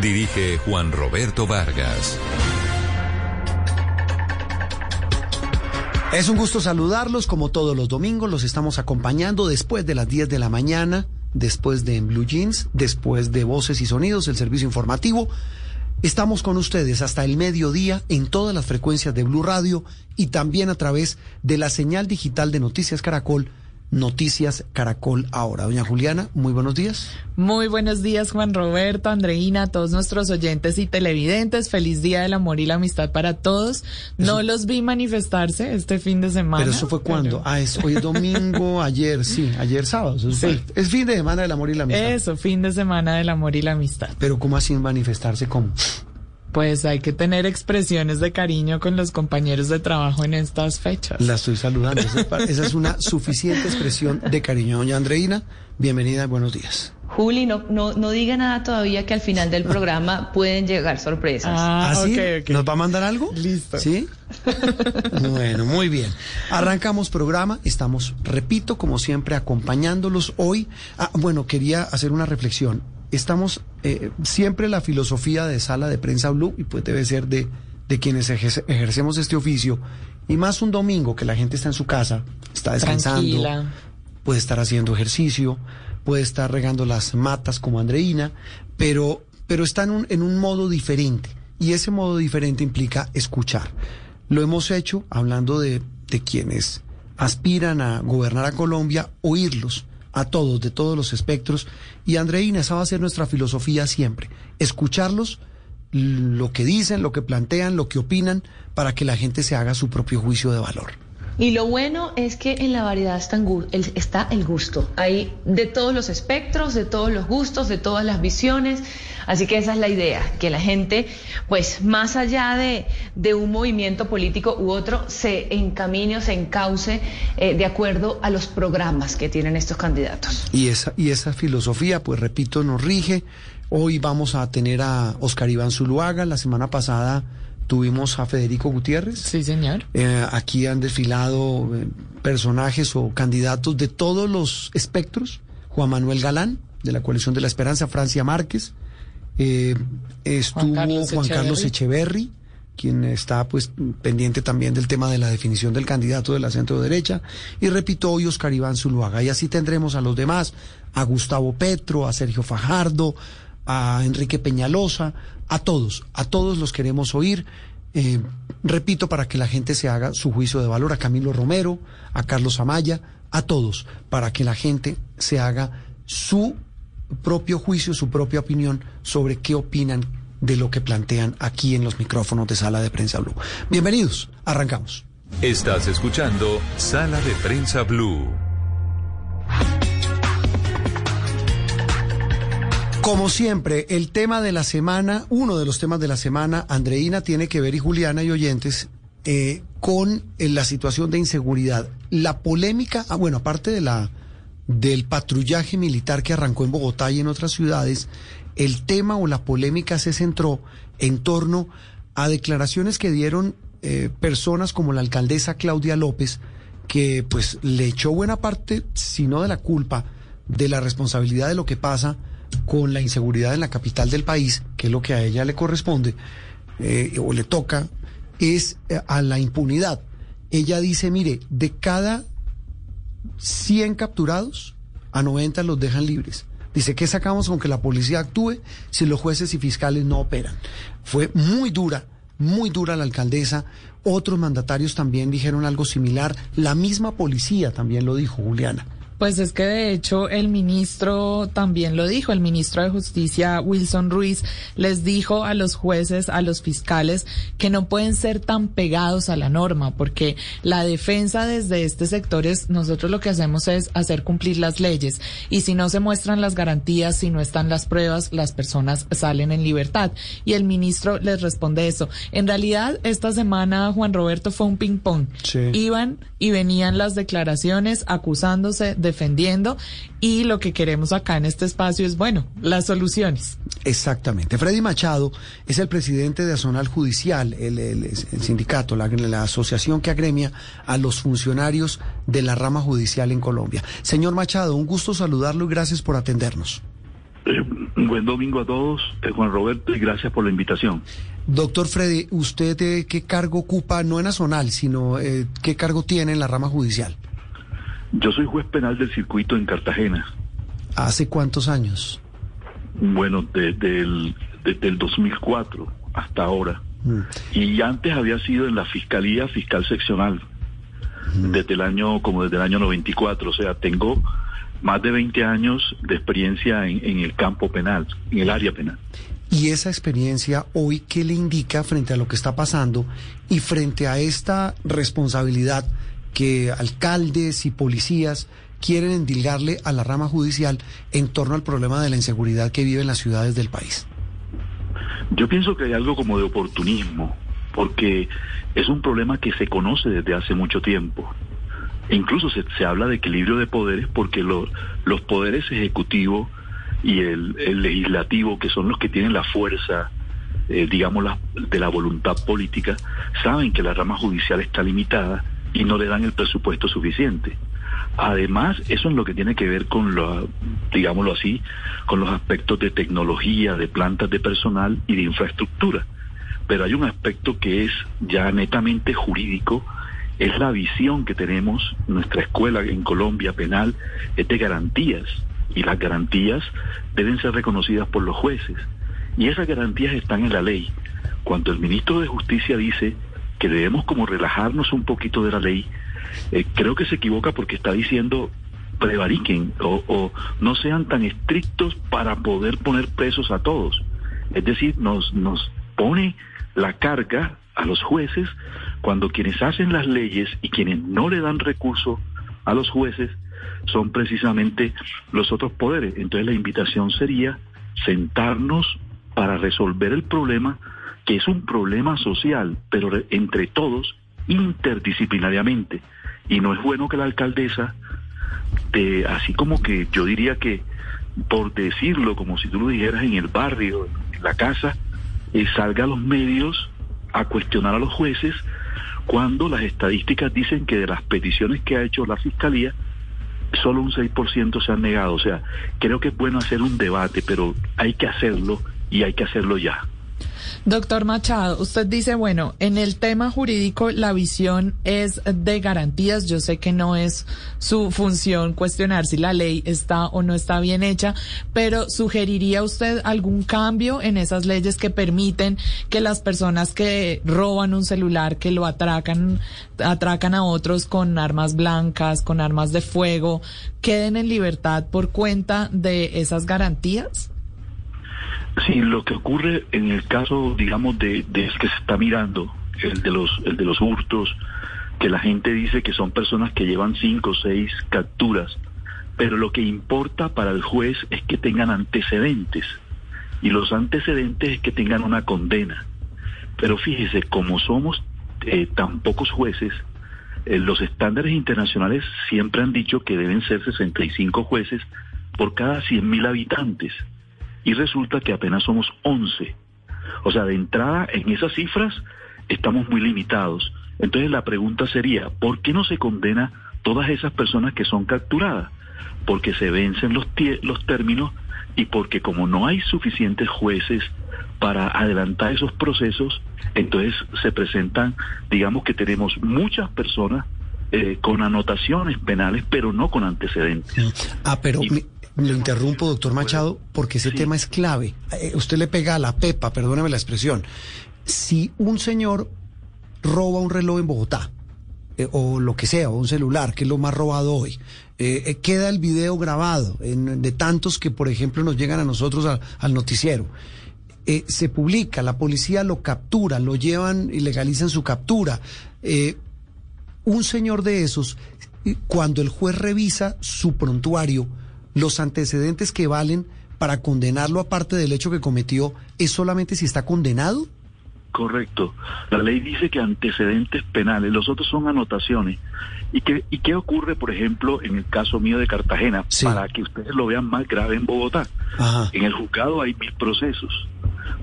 Dirige Juan Roberto Vargas. Es un gusto saludarlos como todos los domingos. Los estamos acompañando después de las 10 de la mañana, después de En Blue Jeans, después de Voces y Sonidos, el servicio informativo. Estamos con ustedes hasta el mediodía en todas las frecuencias de Blue Radio y también a través de la señal digital de Noticias Caracol Noticias Caracol ahora. Doña Juliana, muy buenos días. Muy buenos días, Juan Roberto, Andreina, todos nuestros oyentes y televidentes. Feliz Día del Amor y la Amistad para todos. No los vi manifestarse este fin de semana. Pero eso fue cuando? Ah, es, hoy domingo, ayer, sí, ayer sábado. Sí. Es fin de semana del amor y la amistad. Eso, fin de semana del amor y la amistad. Pero ¿cómo así manifestarse? ¿Cómo? Pues hay que tener expresiones de cariño con los compañeros de trabajo en estas fechas. La estoy saludando. Esa es una suficiente expresión de cariño. Doña Andreina, bienvenida, buenos días. Juli, no, no, no diga nada todavía que al final del programa pueden llegar sorpresas. Ah, ¿Ah sí? ¿Nos va a mandar algo? Listo. ¿Sí? bueno, muy bien. Arrancamos programa. Estamos, repito, como siempre, acompañándolos hoy. Ah, bueno, quería hacer una reflexión estamos eh, siempre la filosofía de sala de prensa blue, y pues debe ser de, de quienes ejercemos este oficio, y más un domingo que la gente está en su casa, está descansando, puede estar haciendo ejercicio, puede estar regando las matas como Andreina, pero, pero está en un, en un modo diferente, y ese modo diferente implica escuchar. Lo hemos hecho hablando de, de quienes aspiran a gobernar a Colombia, oírlos a todos, de todos los espectros. Y Andreina, esa va a ser nuestra filosofía siempre, escucharlos, lo que dicen, lo que plantean, lo que opinan, para que la gente se haga su propio juicio de valor. Y lo bueno es que en la variedad está, el gusto. Hay de todos los espectros, de todos los gustos, de todas las visiones. Así que esa es la idea, que la gente, pues más allá de, de un movimiento político u otro, se encamine o se encauce eh, de acuerdo a los programas que tienen estos candidatos. Y esa, y esa filosofía, pues repito, nos rige. Hoy vamos a tener a Oscar Iván Zuluaga, la semana pasada tuvimos a Federico Gutiérrez. Sí, señor. Eh, aquí han desfilado eh, personajes o candidatos de todos los espectros. Juan Manuel Galán, de la Coalición de la Esperanza, Francia Márquez. Eh, estuvo Juan Carlos, Echeverry, quien está pues pendiente también del tema de la definición del candidato de la centro derecha. Y repito, hoy Oscar Iván Zuluaga. Y así tendremos a los demás, a Gustavo Petro, a Sergio Fajardo, a Enrique Peñalosa, a todos, a todos los queremos oír. Eh, repito, para que la gente se haga su juicio de valor, a Camilo Romero, a Carlos Amaya, a todos, para que la gente se haga su propio juicio, su propia opinión sobre qué opinan de lo que plantean aquí en los micrófonos de Sala de Prensa Blue. Bienvenidos, arrancamos. Estás escuchando Sala de Prensa Blue. Como siempre, el tema de la semana, uno de los temas de la semana, Andreina tiene que ver y Juliana y oyentes, eh, con eh, la situación de inseguridad. La polémica, ah, bueno, aparte de la del patrullaje militar que arrancó en Bogotá y en otras ciudades, el tema o la polémica se centró en torno a declaraciones que dieron eh, personas como la alcaldesa Claudia López, que pues le echó buena parte, si no de la culpa, de la responsabilidad de lo que pasa con la inseguridad en la capital del país, que es lo que a ella le corresponde eh, o le toca, es eh, a la impunidad. Ella dice, mire, de cada 100 capturados, a 90 los dejan libres. Dice, ¿qué sacamos con que la policía actúe si los jueces y fiscales no operan? Fue muy dura, muy dura la alcaldesa. Otros mandatarios también dijeron algo similar. La misma policía también lo dijo, Juliana. Pues es que de hecho el ministro también lo dijo, el ministro de Justicia Wilson Ruiz les dijo a los jueces, a los fiscales que no pueden ser tan pegados a la norma porque la defensa desde este sector es nosotros lo que hacemos es hacer cumplir las leyes y si no se muestran las garantías, si no están las pruebas, las personas salen en libertad y el ministro les responde eso. En realidad esta semana Juan Roberto fue un ping pong. Iban y venían las declaraciones acusándose defendiendo y lo que queremos acá en este espacio es, bueno, las soluciones. Exactamente. Freddy Machado es el presidente de Azonal Judicial, el, sindicato, la, la, asociación que agremia a los funcionarios de la rama judicial en Colombia. Señor Machado, un gusto saludarlo y gracias por atendernos. Eh, buen domingo a todos, eh, Juan Roberto, y gracias por la invitación. Doctor Freddy, ¿usted eh, qué cargo ocupa, no en Nacional, sino eh, qué cargo tiene en la rama judicial? Yo soy juez penal del circuito en Cartagena. ¿Hace cuántos años? Bueno, desde el, desde el 2004 hasta ahora. Mm. Y antes había sido en la Fiscalía Fiscal Seccional, desde el año, como desde el año 94. O sea, tengo más de 20 años de experiencia en, en el campo penal, en el área penal. Y esa experiencia hoy, ¿qué le indica frente a lo que está pasando y frente a esta responsabilidad que alcaldes y policías quieren endilgarle a la rama judicial en torno al problema de la inseguridad que viven las ciudades del país? Yo pienso que hay algo como de oportunismo, porque es un problema que se conoce desde hace mucho tiempo. E incluso se, se habla de equilibrio de poderes porque lo- los poderes ejecutivos y el, el legislativo, que son los que tienen la fuerza, eh, digamos, la- de la voluntad política, saben que la rama judicial está limitada y no le dan el presupuesto suficiente. Además, eso es lo que tiene que ver con, lo, digámoslo así, con los aspectos de tecnología, de plantas de personal y de infraestructura. Pero hay un aspecto que es ya netamente jurídico, es la visión que tenemos, nuestra escuela en Colombia penal es de garantías y las garantías deben ser reconocidas por los jueces y esas garantías están en la ley. Cuando el ministro de Justicia dice que debemos como relajarnos un poquito de la ley, eh, creo que se equivoca porque está diciendo prevariquen o, o no sean tan estrictos para poder poner presos a todos. Es decir, nos, nos pone la carga a los jueces cuando quienes hacen las leyes y quienes no le dan recurso a los jueces son precisamente los otros poderes. Entonces la invitación sería sentarnos para resolver el problema, que es un problema social, pero re- entre todos, interdisciplinariamente. Y no es bueno que la alcaldesa, de, así como que yo diría que, por decirlo, como si tú lo dijeras en el barrio, en la casa, eh, salga a los medios a cuestionar a los jueces cuando las estadísticas dicen que de las peticiones que ha hecho la Fiscalía, solo un 6% se han negado. O sea, creo que es bueno hacer un debate, pero hay que hacerlo y hay que hacerlo ya. Doctor Machado, usted dice, bueno, en el tema jurídico la visión es de garantías. Yo sé que no es su función cuestionar si la ley está o no está bien hecha, pero ¿sugeriría usted algún cambio en esas leyes que permiten que las personas que roban un celular, que lo atracan, atracan a otros con armas blancas, con armas de fuego, queden en libertad por cuenta de esas garantías? Sí, lo que ocurre en el caso, digamos, de, de que se está mirando, el de los, el de los hurtos, que la gente dice que son personas que llevan cinco o seis capturas, pero lo que importa para el juez es que tengan antecedentes, y los antecedentes es que tengan una condena. Pero fíjese, como somos eh, tan pocos jueces, eh, los estándares internacionales siempre han dicho que deben ser 65 jueces por cada 100.000 habitantes y resulta que apenas somos 11. O sea, de entrada en esas cifras estamos muy limitados. Entonces la pregunta sería, ¿por qué no se condena todas esas personas que son capturadas? Porque se vencen los, los términos y porque como no hay suficientes jueces para adelantar esos procesos, entonces se presentan, digamos que tenemos muchas personas eh, con anotaciones penales, pero no con antecedentes. Ah, pero Y- lo interrumpo, doctor Machado, porque ese Sí. tema es clave. Eh, usted le pega a la pepa, perdóneme la expresión. Si un señor roba un reloj en Bogotá, eh, o lo que sea, o un celular, que es lo más robado hoy, eh, queda el video grabado en- de tantos que, por ejemplo, nos llegan a nosotros al, al noticiero. Se publica, la policía lo captura, lo llevan y legalizan su captura. Un señor de esos, cuando el juez revisa su prontuario, los antecedentes que valen para condenarlo aparte del hecho que cometió, ¿es solamente si está condenado? Correcto. La ley dice que antecedentes penales, los otros son anotaciones. ¿Y qué, ¿Y qué ocurre, por ejemplo, en el caso mío de Cartagena? Sí. Para que ustedes lo vean más grave en Bogotá. Ajá. En el juzgado hay mil procesos,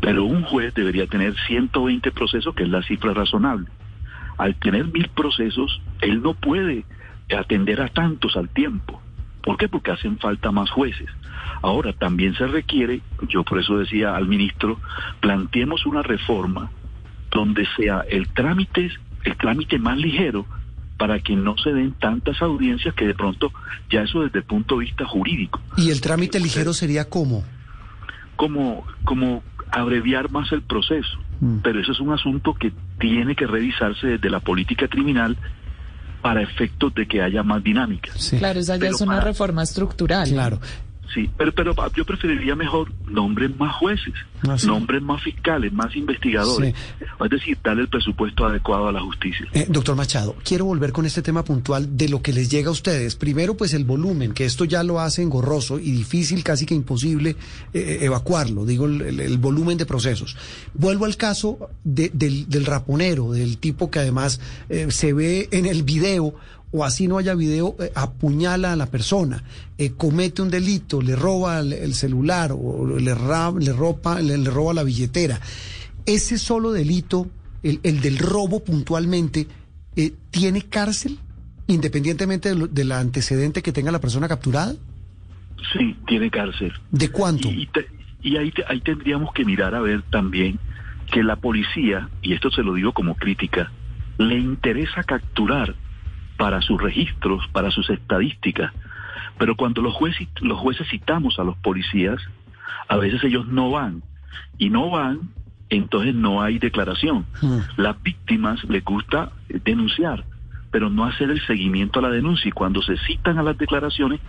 pero un juez debería tener 120 procesos, que es la cifra razonable. Al tener mil procesos, él no puede atender a tantos al tiempo. ¿Por qué? Porque hacen falta más jueces. Ahora, también se requiere, yo por eso decía al ministro, planteemos una reforma donde sea el trámite, el trámite más ligero para que no se den tantas audiencias que de pronto ya eso desde el punto de vista jurídico. ¿Y el trámite ligero sería cómo? Como, como abreviar más el proceso. Mm. Pero eso es un asunto que tiene que revisarse desde la política criminal para efectos de que haya más dinámica. Claro, esa ya es una reforma estructural. Claro. Sí, pero, pero yo preferiría mejor nombres más jueces, ah, nombres más fiscales, más investigadores. Es decir, darle el presupuesto adecuado a la justicia. Eh, doctor Machado, quiero volver con este tema puntual de lo que les llega a ustedes. Primero, pues el volumen, que esto ya lo hace engorroso y difícil, casi que imposible eh, evacuarlo, digo, el, volumen de procesos. Vuelvo al caso del, del, raponero, del tipo que además eh, se ve en el video o así no haya video, eh, apuñala a la persona, eh, comete un delito, le roba el, celular o le, le, ropa, le, roba la billetera. Ese solo delito, el, del robo puntualmente, eh, ¿tiene cárcel independientemente del antecedente que tenga la persona capturada? Sí, tiene cárcel. ¿De cuánto? Y, y ahí, ahí tendríamos que mirar a ver también que la policía, y esto se lo digo como crítica, le interesa capturar para sus registros, para sus estadísticas. Pero cuando los jueces, los jueces citamos a los policías, a veces ellos no van. Y no van, entonces no hay declaración. Hmm. Las víctimas les gusta denunciar, pero no hacer el seguimiento a la denuncia. Y cuando se citan a las declaraciones,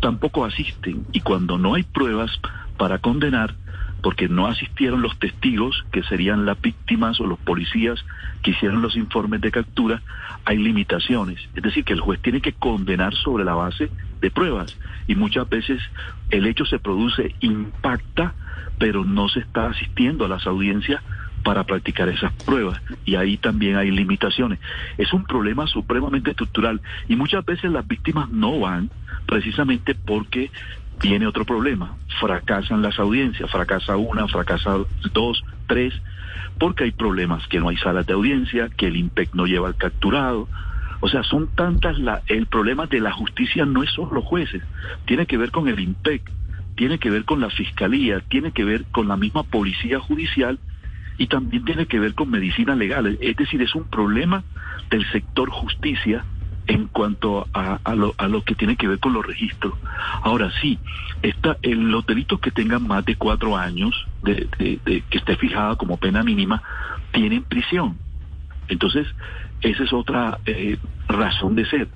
tampoco asisten. Y cuando no hay pruebas para condenar, porque no asistieron los testigos, que serían las víctimas o los policías que hicieron los informes de captura, hay limitaciones. Es decir, que el juez tiene que condenar sobre la base de pruebas. Y muchas veces el hecho se produce, impacta, pero no se está asistiendo a las audiencias para practicar esas pruebas y ahí también hay limitaciones. Es un problema supremamente estructural y muchas veces las víctimas no van precisamente porque tiene otro problema. Fracasan las audiencias, fracasa una, fracasa dos, tres, porque hay problemas, que no hay salas de audiencia, que el IMPEC no lleva al capturado. O sea, son tantas, la, el problema de la justicia no es solo los jueces, tiene que ver con el IMPEC, tiene que ver con la fiscalía, tiene que ver con la misma policía judicial y también tiene que ver con medicina legal. Es decir, es un problema del sector justicia en cuanto a, lo, a, lo, que tiene que ver con los registros. Ahora sí, esta, los delitos que tengan más de cuatro años, de, que esté fijada como pena mínima, tienen prisión. Entonces, esa es otra eh, razón de ser,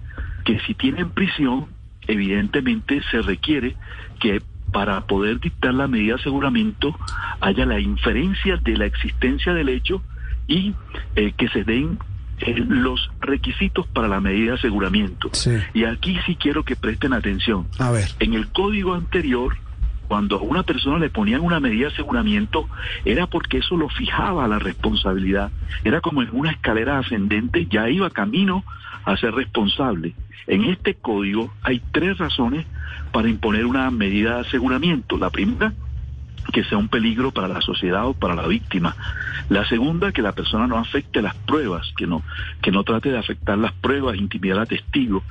que si tienen prisión, evidentemente se requiere que para poder dictar la medida de aseguramiento haya la inferencia de la existencia del hecho y eh, que se den eh, los requisitos para la medida de aseguramiento. Y aquí sí quiero que presten atención. A ver. En el código anterior, cuando a una persona le ponían una medida de aseguramiento, era porque eso lo fijaba la responsabilidad. Era como en una escalera ascendente, ya iba camino a ser responsable. En este código hay tres razones para imponer una medida de aseguramiento. La primera, que sea un peligro para la sociedad o para la víctima. La segunda, que la persona no afecte las pruebas, que no, que no trate de afectar las pruebas, intimidar a testigo.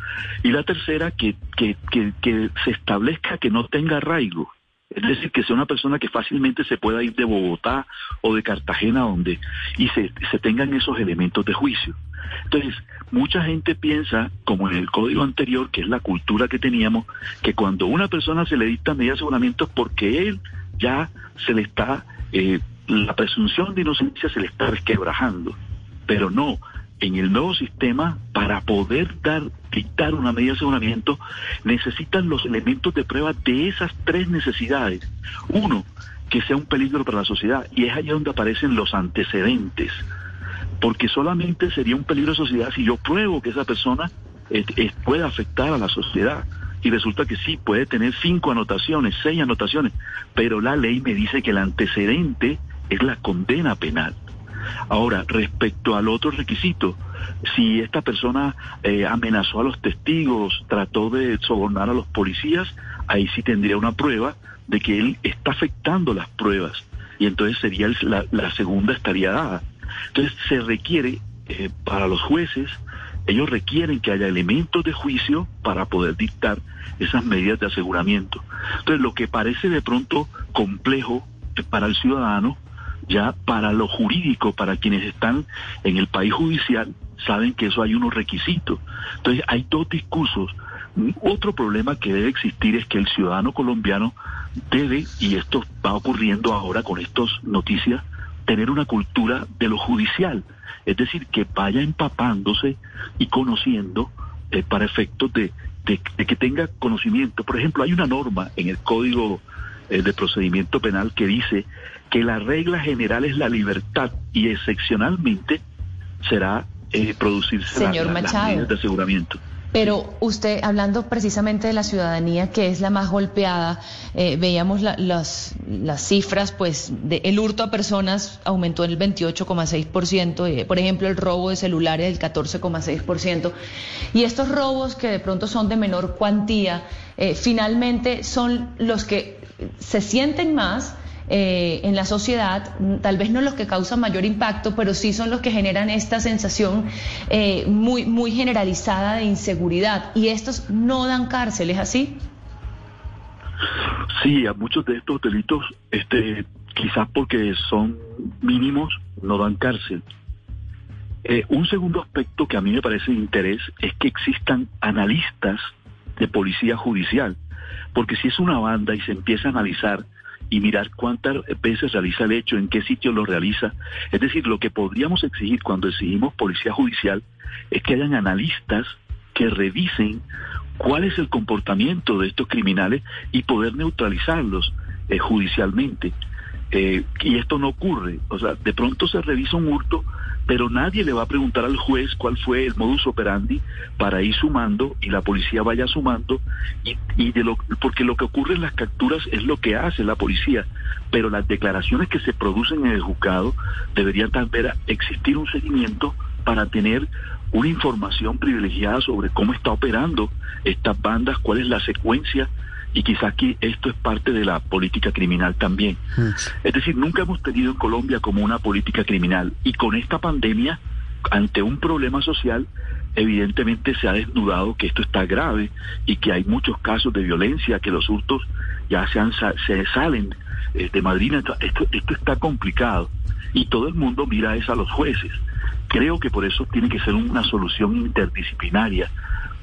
Y la tercera, que, que, que, se establezca que no tenga arraigo. Es decir, que sea una persona que fácilmente se pueda ir de Bogotá o de Cartagena donde y se, se tengan esos elementos de juicio. Entonces, mucha gente piensa, como en el código anterior, que es la cultura que teníamos, que cuando una persona se le dicta medida de aseguramiento es porque él ya se le está, eh, la presunción de inocencia se le está resquebrajando. Pero no, en el nuevo sistema, para poder dar, dictar una medida de aseguramiento, necesitan los elementos de prueba de esas tres necesidades. Uno, que sea un peligro para la sociedad, y es allí donde aparecen los antecedentes, porque solamente sería un peligro de sociedad si yo pruebo que esa persona puede afectar a la sociedad y resulta que sí, puede tener cinco anotaciones, seis anotaciones, pero la ley me dice que el antecedente es la condena penal. Ahora, respecto al otro requisito, si esta persona eh, amenazó a los testigos, trató de sobornar a los policías, ahí sí tendría una prueba de que él está afectando las pruebas y entonces sería la, segunda estaría dada. Entonces se requiere eh, para los jueces ellos requieren que haya elementos de juicio para poder dictar esas medidas de aseguramiento. Entonces, lo que parece de pronto complejo para el ciudadano, ya para lo jurídico, para quienes están en el país judicial, saben que eso hay unos requisitos. Entonces, hay dos discursos. Otro problema que debe existir es que el ciudadano colombiano debe, y esto va ocurriendo ahora con estas noticias, tener una cultura de lo judicial, es decir, que vaya empapándose y conociendo eh, para efectos de, que tenga conocimiento. Por ejemplo, hay una norma en el Código eh, de Procedimiento Penal que dice que la regla general es la libertad y excepcionalmente será eh, producirse Señor la, Machado. de aseguramiento. Pero usted, hablando precisamente de la ciudadanía, que es la más golpeada, eh, veíamos las, las cifras, pues de, el hurto a personas aumentó en el 28,6%, eh, por ejemplo, el robo de celulares del 14,6%. Y estos robos que de pronto son de menor cuantía, eh, finalmente son los que se sienten más eh, en la sociedad, tal vez no los que causan mayor impacto, pero sí son los que generan esta sensación eh, muy, muy generalizada de inseguridad. Y estos no dan cárcel, ¿es así? Sí, a muchos de estos delitos, este, quizás porque son mínimos, no dan cárcel. Eh, un segundo aspecto que a mí me parece de interés es que existan analistas de policía judicial, porque si es una banda y se empieza a analizar y mirar cuántas veces realiza el hecho, en qué sitio lo realiza. Es decir, lo que podríamos exigir cuando exigimos policía judicial es que hayan analistas que revisen cuál es el comportamiento de estos criminales y poder neutralizarlos eh, judicialmente. Eh, y esto no ocurre. O sea, de pronto se revisa un hurto, pero nadie le va a preguntar al juez cuál fue el modus operandi para ir sumando y la policía vaya sumando y, y de lo porque lo que ocurre en las capturas es lo que hace la policía, pero las declaraciones que se producen en el juzgado deberían también existir un seguimiento para tener una información privilegiada sobre cómo está operando estas bandas, cuál es la secuencia y quizás aquí esto es parte de la política criminal también. Mm. Es decir, nunca hemos tenido en Colombia como una política criminal y con esta pandemia, ante un problema social, evidentemente se ha desnudado que esto está grave y que hay muchos casos de violencia, que los hurtos ya se, han, se salen eh, de Madrid. Esto, esto está complicado y todo el mundo mira eso a los jueces. Creo que por eso tiene que ser una solución interdisciplinaria,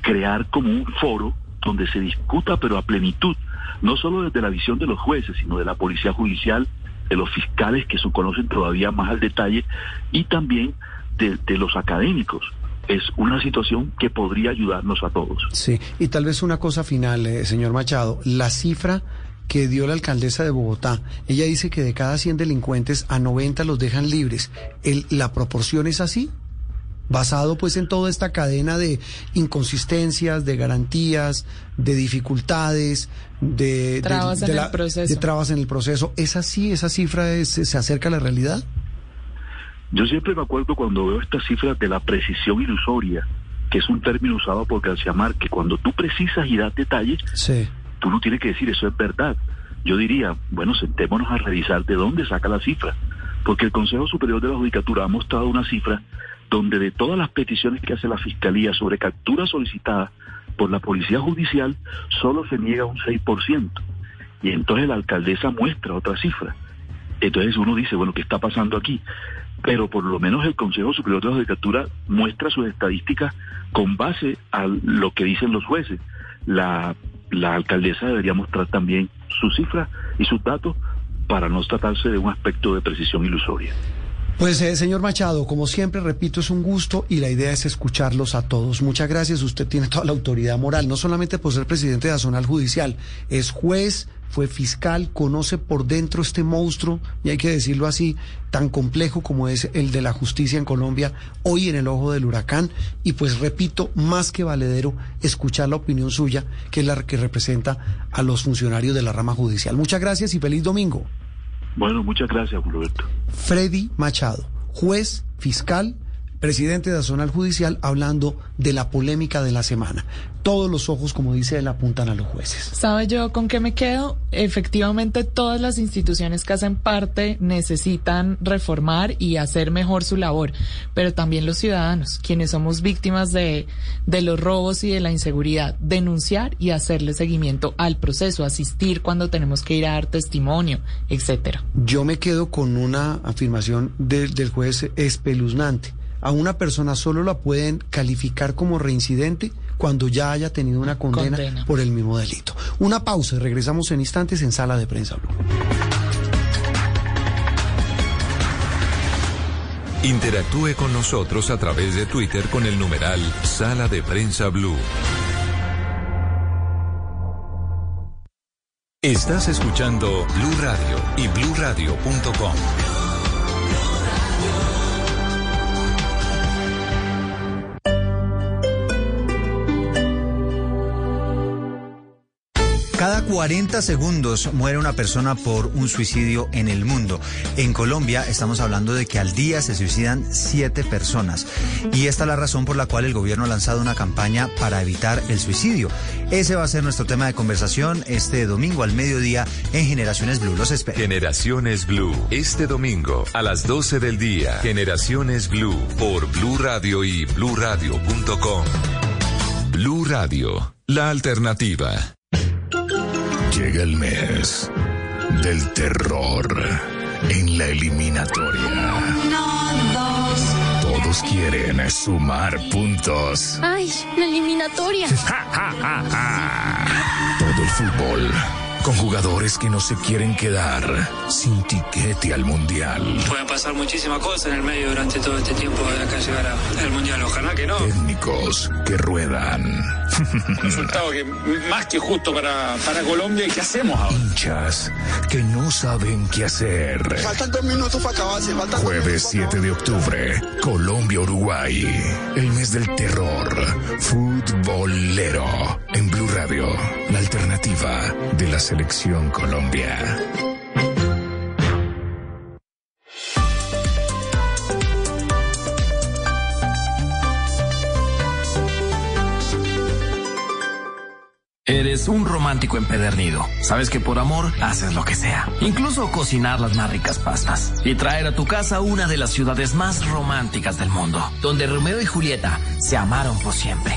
crear como un foro donde se discuta, pero a plenitud, no solo desde la visión de los jueces, sino de la policía judicial, de los fiscales que se conocen todavía más al detalle, y también de, los académicos. Es una situación que podría ayudarnos a todos. Sí, y tal vez una cosa final, eh, señor Machado, la cifra que dio la alcaldesa de Bogotá. Ella dice que de cada 100 delincuentes a 90 los dejan libres. ¿El, ¿La proporción es así? Basado pues en toda esta cadena de inconsistencias, de garantías, de dificultades, de trabas, en, el proceso. de trabas en el proceso. ¿Es así? ¿Esa cifra se acerca a la realidad? Yo siempre me acuerdo cuando veo estas cifras de la precisión ilusoria, que es un término usado por García Márquez. Cuando tú precisas y das detalles, tú no tienes que decir eso es verdad. Yo diría, bueno, sentémonos a revisar de dónde saca la cifra, porque el Consejo Superior de la Judicatura ha mostrado una cifra donde de todas las peticiones que hace la Fiscalía sobre capturas solicitadas por la Policía Judicial, solo se niega un 6%. Y entonces la alcaldesa muestra otra cifra. Entonces uno dice, bueno, ¿qué está pasando aquí? Pero por lo menos el Consejo Superior de Judicatura muestra sus estadísticas con base a lo que dicen los jueces. La, la alcaldesa debería mostrar también sus cifras y sus datos para no tratarse de un aspecto de precisión ilusoria. Pues, eh, señor Machado, como siempre, repito, es un gusto y la idea es escucharlos a todos. Muchas gracias. Usted tiene toda la autoridad moral, no solamente por ser presidente de la zona judicial, es juez, fue fiscal, conoce por dentro este monstruo, y hay que decirlo así, tan complejo como es el de la justicia en Colombia, hoy en el ojo del huracán. Y pues repito, más que valedero, escuchar la opinión suya, que es la que representa a los funcionarios de la rama judicial. Muchas gracias y feliz domingo. Bueno, muchas gracias, Roberto. Freddy Machado, juez, fiscal, presidente de la Zonal Judicial, hablando de la polémica de la semana. Todos los ojos, como dice él, apuntan a los jueces. ¿Sabe yo con qué me quedo? Efectivamente, todas las instituciones que hacen parte necesitan reformar y hacer mejor su labor, pero también los ciudadanos, quienes somos víctimas de, de los robos y de la inseguridad, denunciar y hacerle seguimiento al proceso, asistir cuando tenemos que ir a dar testimonio, etcétera. Yo me quedo con una afirmación del juez espeluznante. A una persona solo la pueden calificar como reincidente cuando ya haya tenido una condena, Condena. por el mismo delito. Una pausa y regresamos en instantes en Sala de Prensa Blue. Interactúe con nosotros a través de Twitter con el numeral Sala de Prensa Blue. Estás escuchando Blue Radio y bluradio.com. 40 segundos muere una persona por un suicidio en el mundo. En Colombia estamos hablando de que al día se suicidan 7 personas. Y esta es la razón por la cual el gobierno ha lanzado una campaña para evitar el suicidio. Ese va a ser nuestro tema de conversación este domingo al mediodía en Generaciones Blue. Los espero. Generaciones Blue, este domingo a las 12 del día. Generaciones Blue por Blue Radio y bluradio.com. Blue Radio, la alternativa. Llega el mes del terror en la eliminatoria. Todos quieren sumar puntos. Ay, la eliminatoria. Todo el fútbol con jugadores que no se quieren quedar sin tiquete al mundial. Pueden pasar muchísimas cosas en el medio durante todo este tiempo de acá llegar al mundial. Ojalá que no. Técnicos que ruedan. resultado que más que justo para, para Colombia. ¿Y qué hacemos ahora? Hinchas que no saben qué hacer. Faltan dos minutos para acabarse. Faltan Jueves 7 de octubre, Colombia-Uruguay. El mes del terror. Futbolero. En Blue Radio, la alternativa de la selección Colombia. Eres un romántico empedernido. Sabes que por amor haces lo que sea. Incluso cocinar las más ricas pastas. Y traer a tu casa una de las ciudades más románticas del mundo. Donde Romeo y Julieta se amaron por siempre.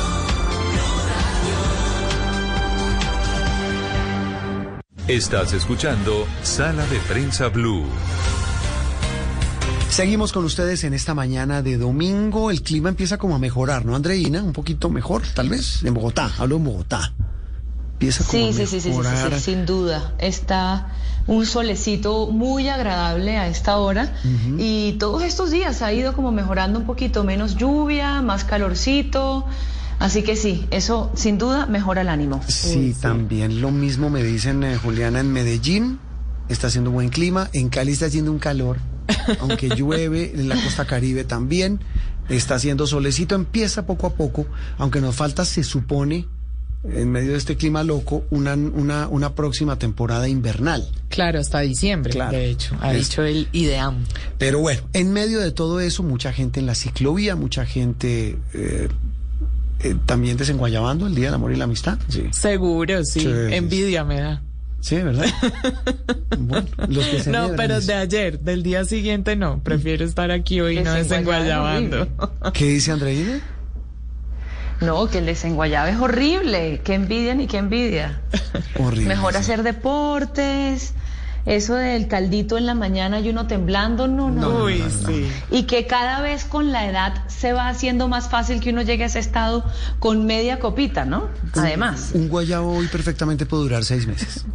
Estás escuchando Sala de Prensa Blue. Seguimos con ustedes en esta mañana de domingo. El clima empieza como a mejorar, ¿no, Andreina? Un poquito mejor, tal vez, en Bogotá. Hablo en Bogotá. Empieza como Sí, a sí, sí, sí, sí, sí, sin duda. Está un solecito muy agradable a esta hora y todos estos días ha ido como mejorando un poquito, menos lluvia, más calorcito. Así que sí, eso sin duda mejora el ánimo. Sí, también lo mismo me dicen, eh, Juliana, en Medellín está haciendo buen clima, en Cali está haciendo un calor, aunque llueve, en la costa caribe también, está haciendo solecito, empieza poco a poco, aunque nos falta, se supone, en medio de este clima loco, una, una, una próxima temporada invernal. Claro, hasta diciembre, Claro. de hecho, ha Es- dicho el IDEAM. Pero bueno, en medio de todo eso, mucha gente en la ciclovía, mucha gente eh, eh, también desenguayabando el Día del Amor y la Amistad. Sí, Seguro, sí. Envidia me da. sí ¿verdad? bueno, los que No, pero eso. de ayer, del día siguiente no. Prefiero estar aquí hoy y no desenguayabando. ¿Qué dice Andreina? No, que el desenguayabe es horrible. Qué envidia ni qué envidia. Horrible. Mejor sí. hacer deportes. Eso del caldito en la mañana y uno temblando, no, no. Uy, sí. Y que cada vez con la edad se va haciendo más fácil que uno llegue a ese estado con media copita, ¿no? Además. Un guayabo hoy perfectamente puede durar seis meses.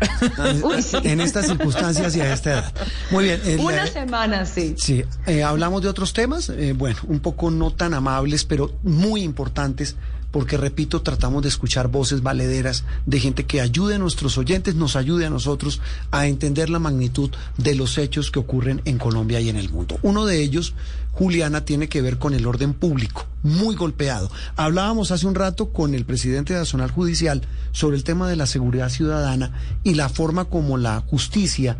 Uy, sí. En estas circunstancias y a esta edad. Muy bien. el- Una eh, semana, sí. Sí, eh, hablamos de otros temas, eh, bueno, un poco no tan amables, pero muy importantes porque repito, tratamos de escuchar voces valederas de gente que ayude a nuestros oyentes, nos ayude a nosotros a entender la magnitud de los hechos que ocurren en Colombia y en el mundo. Uno de ellos, Juliana, tiene que ver con el orden público, muy golpeado. Hablábamos hace un rato con el presidente nacional judicial sobre el tema de la seguridad ciudadana y la forma como la justicia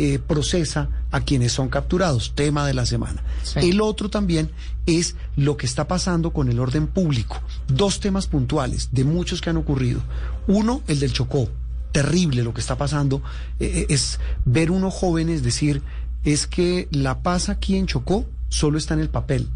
eh, procesa a quienes son capturados, tema de la semana. El otro también es lo que está pasando con el orden público. Dos temas puntuales de muchos que han ocurrido. Uno, el del Chocó. Terrible lo que está pasando. Eh, eh, es ver unos jóvenes decir, es que la paz aquí en Chocó solo está en el papel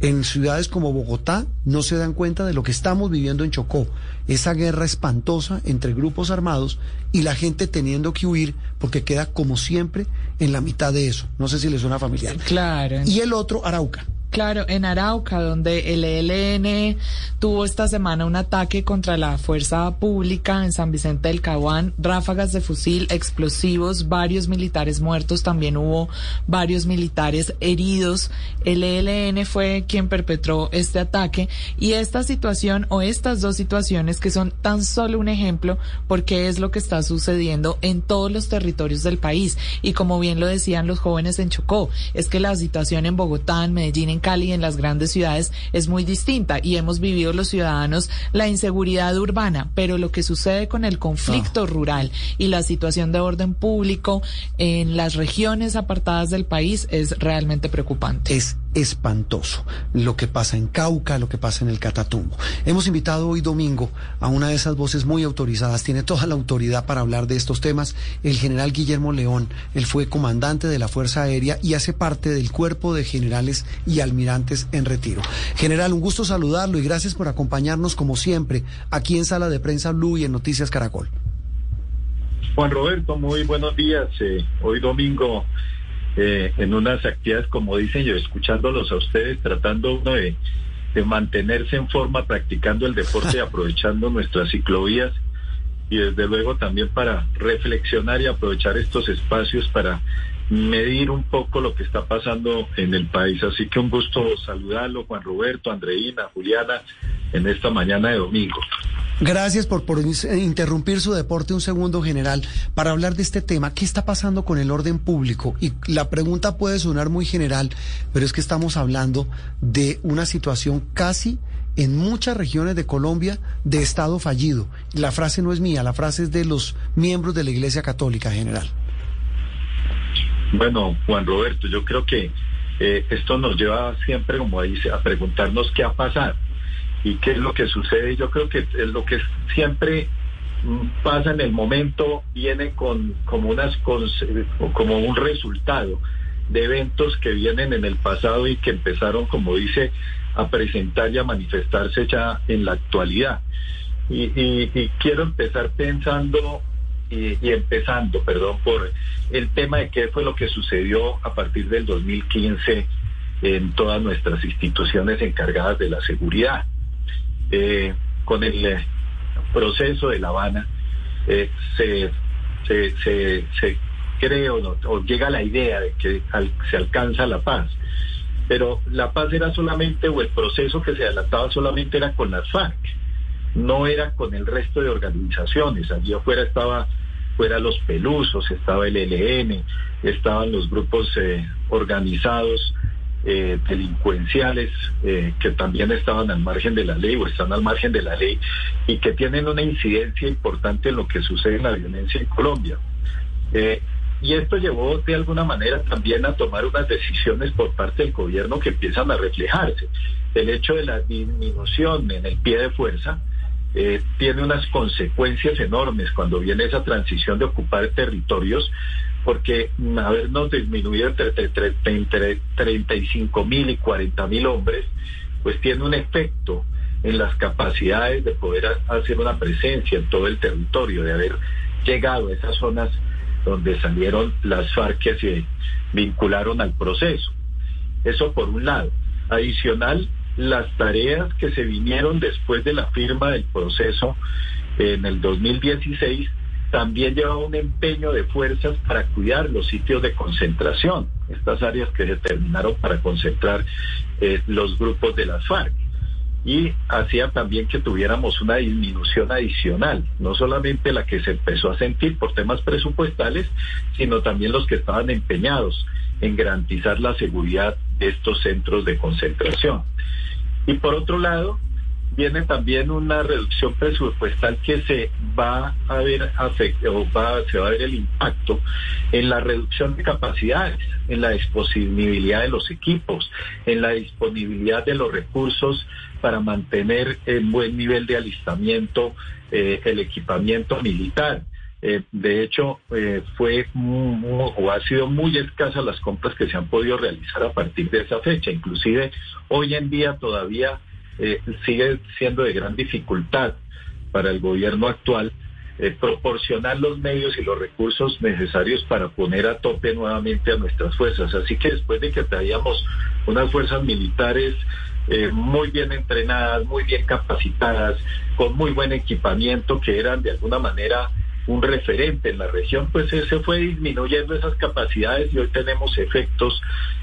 en ciudades como Bogotá no se dan cuenta de lo que estamos viviendo en Chocó, esa guerra espantosa entre grupos armados y la gente teniendo que huir porque queda como siempre en la mitad de eso. No sé si les suena familiar. Claro. Y el otro, Arauca. Claro, en Arauca, donde el ELN tuvo esta semana un ataque contra la fuerza pública en San Vicente del Caguán, ráfagas de fusil, explosivos, varios militares muertos, también hubo varios militares heridos. El ELN fue quien perpetró este ataque y esta situación o estas dos situaciones que son tan solo un ejemplo porque es lo que está sucediendo en todos los territorios del país. Y como bien lo decían los jóvenes en Chocó, es que la situación en Bogotá, en Medellín, en Cali, en las grandes ciudades es muy distinta y hemos vivido los ciudadanos la inseguridad urbana, pero lo que sucede con el conflicto rural y la situación de orden público en las regiones apartadas del país es realmente preocupante. Es espantoso lo que pasa en Cauca, lo que pasa en el Catatumbo. Hemos invitado hoy domingo a una de esas voces muy autorizadas, tiene toda la autoridad para hablar de estos temas, el general Guillermo León. Él fue comandante de la Fuerza Aérea y hace parte del cuerpo de generales y almirantes en retiro. General, un gusto saludarlo y gracias por acompañarnos como siempre aquí en Sala de Prensa Blue y en Noticias Caracol. Juan Roberto, muy buenos días. Eh, hoy domingo eh, en unas actividades, como dicen yo, escuchándolos a ustedes, tratando uno de, mantenerse en forma, practicando el deporte y aprovechando nuestras ciclovías y desde luego también para reflexionar y aprovechar estos espacios para medir un poco lo que está pasando en el país. Así que un gusto saludarlo, Juan Roberto, Andreina, Juliana, en esta mañana de domingo. Gracias por, por, interrumpir su deporte un segundo, general, para hablar de este tema. ¿Qué está pasando con el orden público? Y la pregunta puede sonar muy general, pero es que estamos hablando de una situación casi en muchas regiones de Colombia de Estado fallido. La frase no es mía, la frase es de los miembros de la Iglesia Católica, general. Bueno, Juan Roberto, yo creo que eh, esto nos lleva siempre, como dice, a preguntarnos qué ha pasado y qué es lo que sucede. Yo creo que es lo que siempre mm, pasa en el momento viene con como unas como un resultado de eventos que vienen en el pasado y que empezaron, como dice, a presentar y a manifestarse ya en la actualidad. Y, y quiero empezar pensando y, empezando, perdón, por el tema de qué fue lo que sucedió a partir del 2015 en todas nuestras instituciones encargadas de la seguridad. Eh, con el eh, proceso de La Habana eh, se, se, se, cree o, llega la idea de que se alcanza la paz. Pero la paz era solamente, o el proceso que se adelantaba solamente era con las FARC, no era con el resto de organizaciones. Allí afuera estaba fuera los pelusos, estaba el ELN, estaban los grupos eh, organizados eh, delincuenciales eh, que también estaban al margen de la ley o están al margen de la ley y que tienen una incidencia importante en lo que sucede en la violencia en Colombia. y esto llevó de alguna manera también a tomar unas decisiones por parte del gobierno que empiezan a reflejarse. El hecho de la disminución en el pie de fuerza, eh, tiene unas consecuencias enormes cuando viene esa transición de ocupar territorios, porque habernos disminuido entre, entre, 35 mil y 40 mil hombres, pues tiene un efecto en las capacidades de poder hacer una presencia en todo el territorio, de haber llegado a esas zonas donde salieron las FARC que se vincularon al proceso. Eso por un lado. Adicional, las tareas que se vinieron después de la firma del proceso en el 2016 también lleva un empeño de fuerzas para cuidar los sitios de concentración, estas áreas que se terminaron para concentrar eh, los grupos de las FARC. y hacía también que tuviéramos una disminución adicional, no solamente la que se empezó a sentir por temas presupuestales, sino también los que estaban empeñados en garantizar la seguridad estos centros de concentración. Y por otro lado, viene también una reducción presupuestal que se va a ver o va, se va a ver el impacto en la reducción de capacidades, en la disponibilidad de los equipos, en la disponibilidad de los recursos para mantener el buen nivel de alistamiento, eh, el equipamiento militar. Eh, de hecho, eh, fue o ha sido muy escasas las compras que se han podido realizar a partir de esa fecha. Inclusive hoy en día todavía eh, sigue siendo de gran dificultad para el gobierno actual proporcionar los medios y los recursos necesarios para poner a tope nuevamente a nuestras fuerzas. Así que después de que traíamos unas fuerzas militares muy bien entrenadas, muy bien capacitadas, con muy buen equipamiento, que eran de alguna manera un referente en la región, pues se fue disminuyendo esas capacidades y hoy tenemos efectos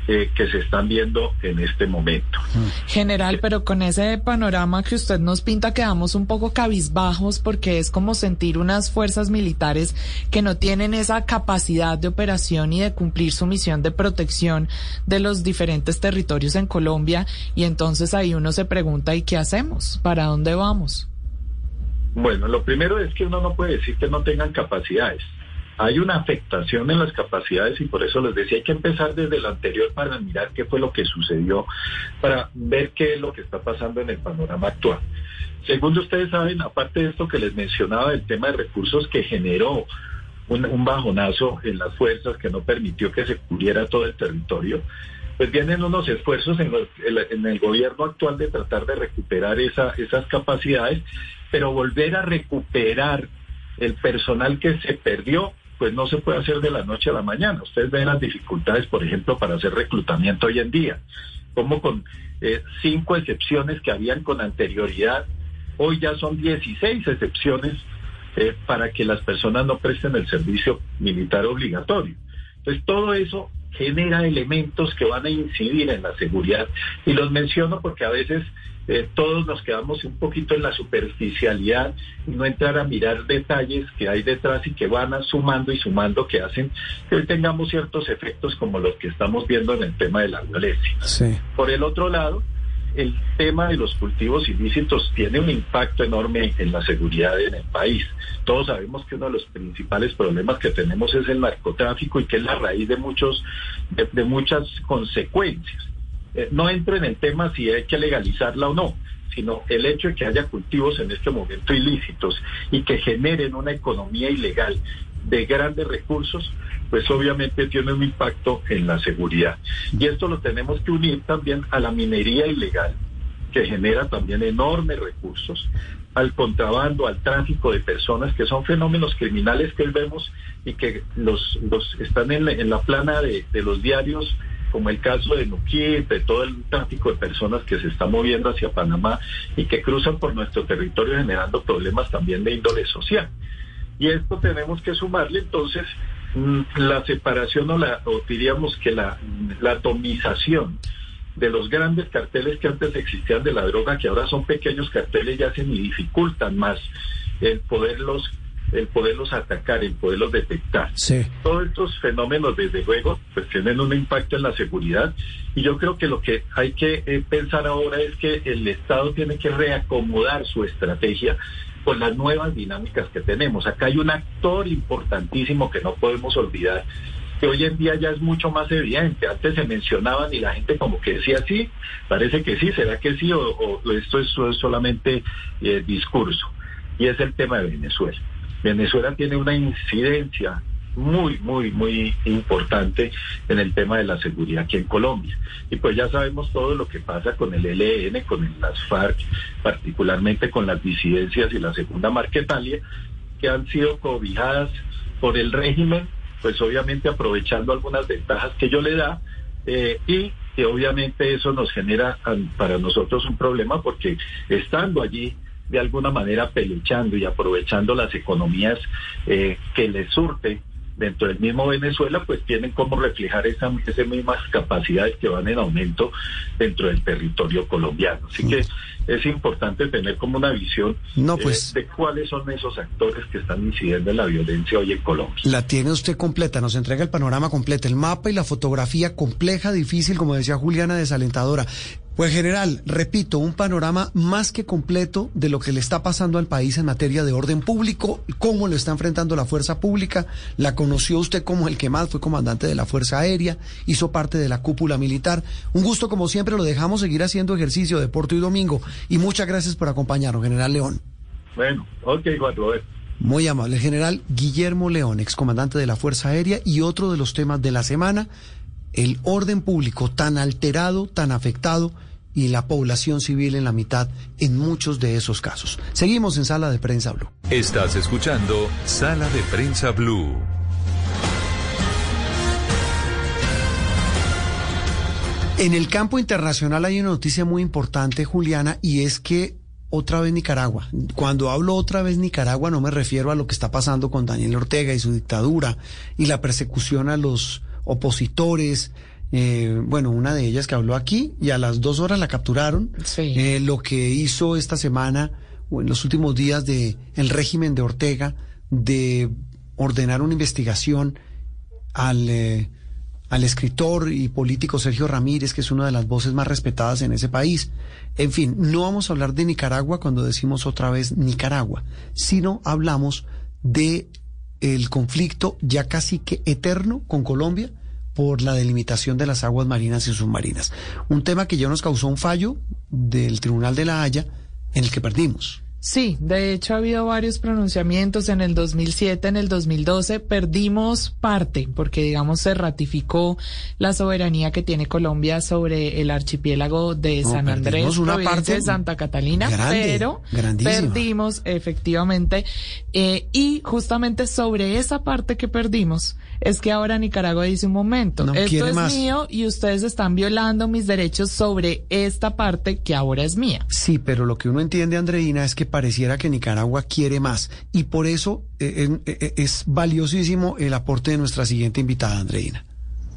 eh, que se están viendo en este momento. General, pero con ese panorama que usted nos pinta quedamos un poco cabizbajos porque es como sentir unas fuerzas militares que no tienen esa capacidad de operación y de cumplir su misión de protección de los diferentes territorios en Colombia y entonces ahí uno se pregunta ¿y qué hacemos? ¿Para dónde vamos? Bueno, lo primero es que uno no puede decir que no tengan capacidades. Hay una afectación en las capacidades y por eso les decía, hay que empezar desde lo anterior para mirar qué fue lo que sucedió, para ver qué es lo que está pasando en el panorama actual. Segundo, ustedes saben, aparte de esto que les mencionaba, el tema de recursos que generó un, bajonazo en las fuerzas que no permitió que se cubriera todo el territorio, pues vienen unos esfuerzos en, el gobierno actual de tratar de recuperar esa, esas capacidades pero volver a recuperar el personal que se perdió, pues no se puede hacer de la noche a la mañana. Ustedes ven las dificultades, por ejemplo, para hacer reclutamiento hoy en día, como con eh, cinco excepciones que habían con anterioridad, hoy ya son 16 excepciones eh, para que las personas no presten el servicio militar obligatorio. Entonces, todo eso genera elementos que van a incidir en la seguridad. Y los menciono porque a veces eh, todos nos quedamos un poquito en la superficialidad y no entrar a mirar detalles que hay detrás y que van sumando y sumando que hacen que hoy tengamos ciertos efectos como los que estamos viendo en el tema de la violencia. Por el otro lado, el tema de los cultivos ilícitos tiene un impacto enorme en la seguridad en el país. Todos sabemos que uno de los principales problemas que tenemos es el narcotráfico y que es la raíz de muchos de muchas consecuencias. Eh, no entro en el tema si hay que legalizarla o no, sino el hecho de que haya cultivos en este momento ilícitos y que generen una economía ilegal de grandes recursos, pues obviamente tiene un impacto en la seguridad. Y esto lo tenemos que unir también a la minería ilegal, que genera también enormes recursos, al contrabando, al tráfico de personas, que son fenómenos criminales que vemos y que los, los están en la, plana de los diarios como el caso de Nuquí, de todo el tráfico de personas que se está moviendo hacia Panamá y que cruzan por nuestro territorio generando problemas también de índole social. Y esto tenemos que sumarle entonces mm, la separación o, la, o diríamos que la, la atomización de los grandes carteles que antes existían de la droga, que ahora son pequeños carteles, ya se ni dificultan más el poderlos el poderlos atacar, el poderlos detectar. Todos estos fenómenos, desde luego, pues tienen un impacto en la seguridad y yo creo que lo que hay que eh, pensar ahora es que el Estado tiene que reacomodar su estrategia con las nuevas dinámicas que tenemos. Acá hay un actor importantísimo que no podemos olvidar, que hoy en día ya es mucho más evidente. Antes se mencionaban y la gente como que decía sí, parece que sí, será que sí, o, esto es, solamente eh, discurso. Y es el tema de Venezuela. Venezuela tiene una incidencia muy, muy, muy importante en el tema de la seguridad aquí en Colombia. Y pues ya sabemos todo lo que pasa con el ELN, con las FARC, particularmente con las disidencias y la segunda Marquetalia, que han sido cobijadas por el régimen, pues obviamente aprovechando algunas ventajas que yo le da, eh, y que obviamente eso nos genera para nosotros un problema porque estando allí de alguna manera pelechando y aprovechando las economías eh, que les surte dentro del mismo Venezuela, pues tienen como reflejar esa, esas mismas capacidades que van en aumento dentro del territorio colombiano. Así que es importante tener como una visión no, eh, pues, de cuáles son esos actores que están incidiendo en la violencia hoy en Colombia. La tiene usted completa, nos entrega el panorama completo, el mapa y la fotografía compleja, difícil, como decía Juliana, desalentadora. Pues general, repito, un panorama más que completo de lo que le está pasando al país en materia de orden público, cómo lo está enfrentando la fuerza pública. La conoció usted como el que más fue comandante de la Fuerza Aérea, hizo parte de la cúpula militar. Un gusto como siempre, lo dejamos seguir haciendo ejercicio, deporte y domingo. Y muchas gracias por acompañarnos, general León. Bueno, ok, Juan Roberto. Muy amable, general Guillermo León, excomandante de la Fuerza Aérea y otro de los temas de la semana el orden público tan alterado, tan afectado y la población civil en la mitad en muchos de esos casos. Seguimos en Sala de Prensa Blue. Estás escuchando Sala de Prensa Blue. En el campo internacional hay una noticia muy importante, Juliana, y es que otra vez Nicaragua. Cuando hablo otra vez Nicaragua no me refiero a lo que está pasando con Daniel Ortega y su dictadura y la persecución a los opositores, eh, bueno, una de ellas que habló aquí y a las dos horas la capturaron. Sí. Eh, lo que hizo esta semana o en los últimos días de el régimen de Ortega de ordenar una investigación al, eh, al escritor y político Sergio Ramírez, que es una de las voces más respetadas en ese país. En fin, no vamos a hablar de Nicaragua cuando decimos otra vez Nicaragua, sino hablamos de el conflicto ya casi que eterno con Colombia por la delimitación de las aguas marinas y submarinas. Un tema que ya nos causó un fallo del Tribunal de la Haya en el que perdimos. Sí, de hecho ha habido varios pronunciamientos en el 2007, en el 2012. Perdimos parte porque, digamos, se ratificó la soberanía que tiene Colombia sobre el archipiélago de No, San Andrés, una parte de Santa Catalina, grande, pero grandísima. perdimos efectivamente. eh, y justamente sobre esa parte que perdimos es que ahora Nicaragua dice un momento, No esto es más. mío y ustedes están violando mis derechos sobre esta parte que ahora es mía. Sí, pero lo que uno entiende, Andreina, es que pareciera que Nicaragua quiere más. Y por eso eh, eh, eh, es valiosísimo el aporte de nuestra siguiente invitada, Andreina.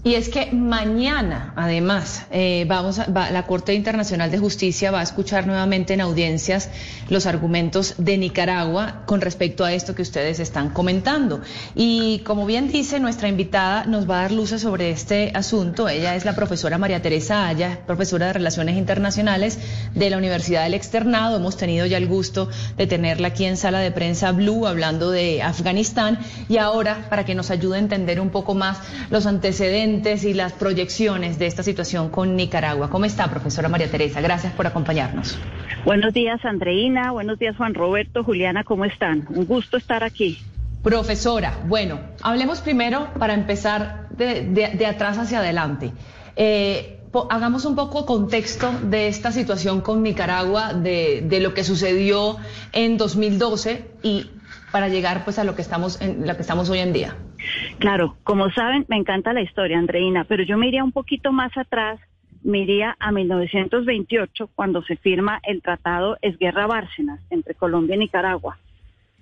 Y es que mañana, además, eh, vamos a- la Corte Internacional de Justicia va a escuchar nuevamente en audiencias los argumentos de Nicaragua con respecto a esto que ustedes están comentando. Y como bien dice nuestra invitada, nos va a dar luces sobre este asunto. Ella es la profesora María Teresa Aya, profesora de Relaciones Internacionales de la Universidad del Externado. Hemos tenido ya el gusto de tenerla aquí en Sala de Prensa Blue hablando de Afganistán. Y ahora, para que nos ayude a entender un poco más los antecedentes y las proyecciones de esta situación con Nicaragua. ¿Cómo está, profesora María Teresa? Gracias por acompañarnos. Buenos días, Andreina. Buenos días, Juan Roberto. Juliana, ¿cómo están? Un gusto estar aquí. Profesora, bueno, hablemos primero para empezar de, de- de atrás hacia adelante. Eh, po- hagamos un poco contexto de esta situación con Nicaragua, de, de lo que sucedió en 2012 y para llegar pues a lo que estamos en lo que estamos hoy en día. Claro, como saben, me encanta la historia, Andreina, pero yo me iría un poquito más atrás, me iría a 1928, cuando se firma el tratado Esguerra-Bárcenas entre Colombia y Nicaragua.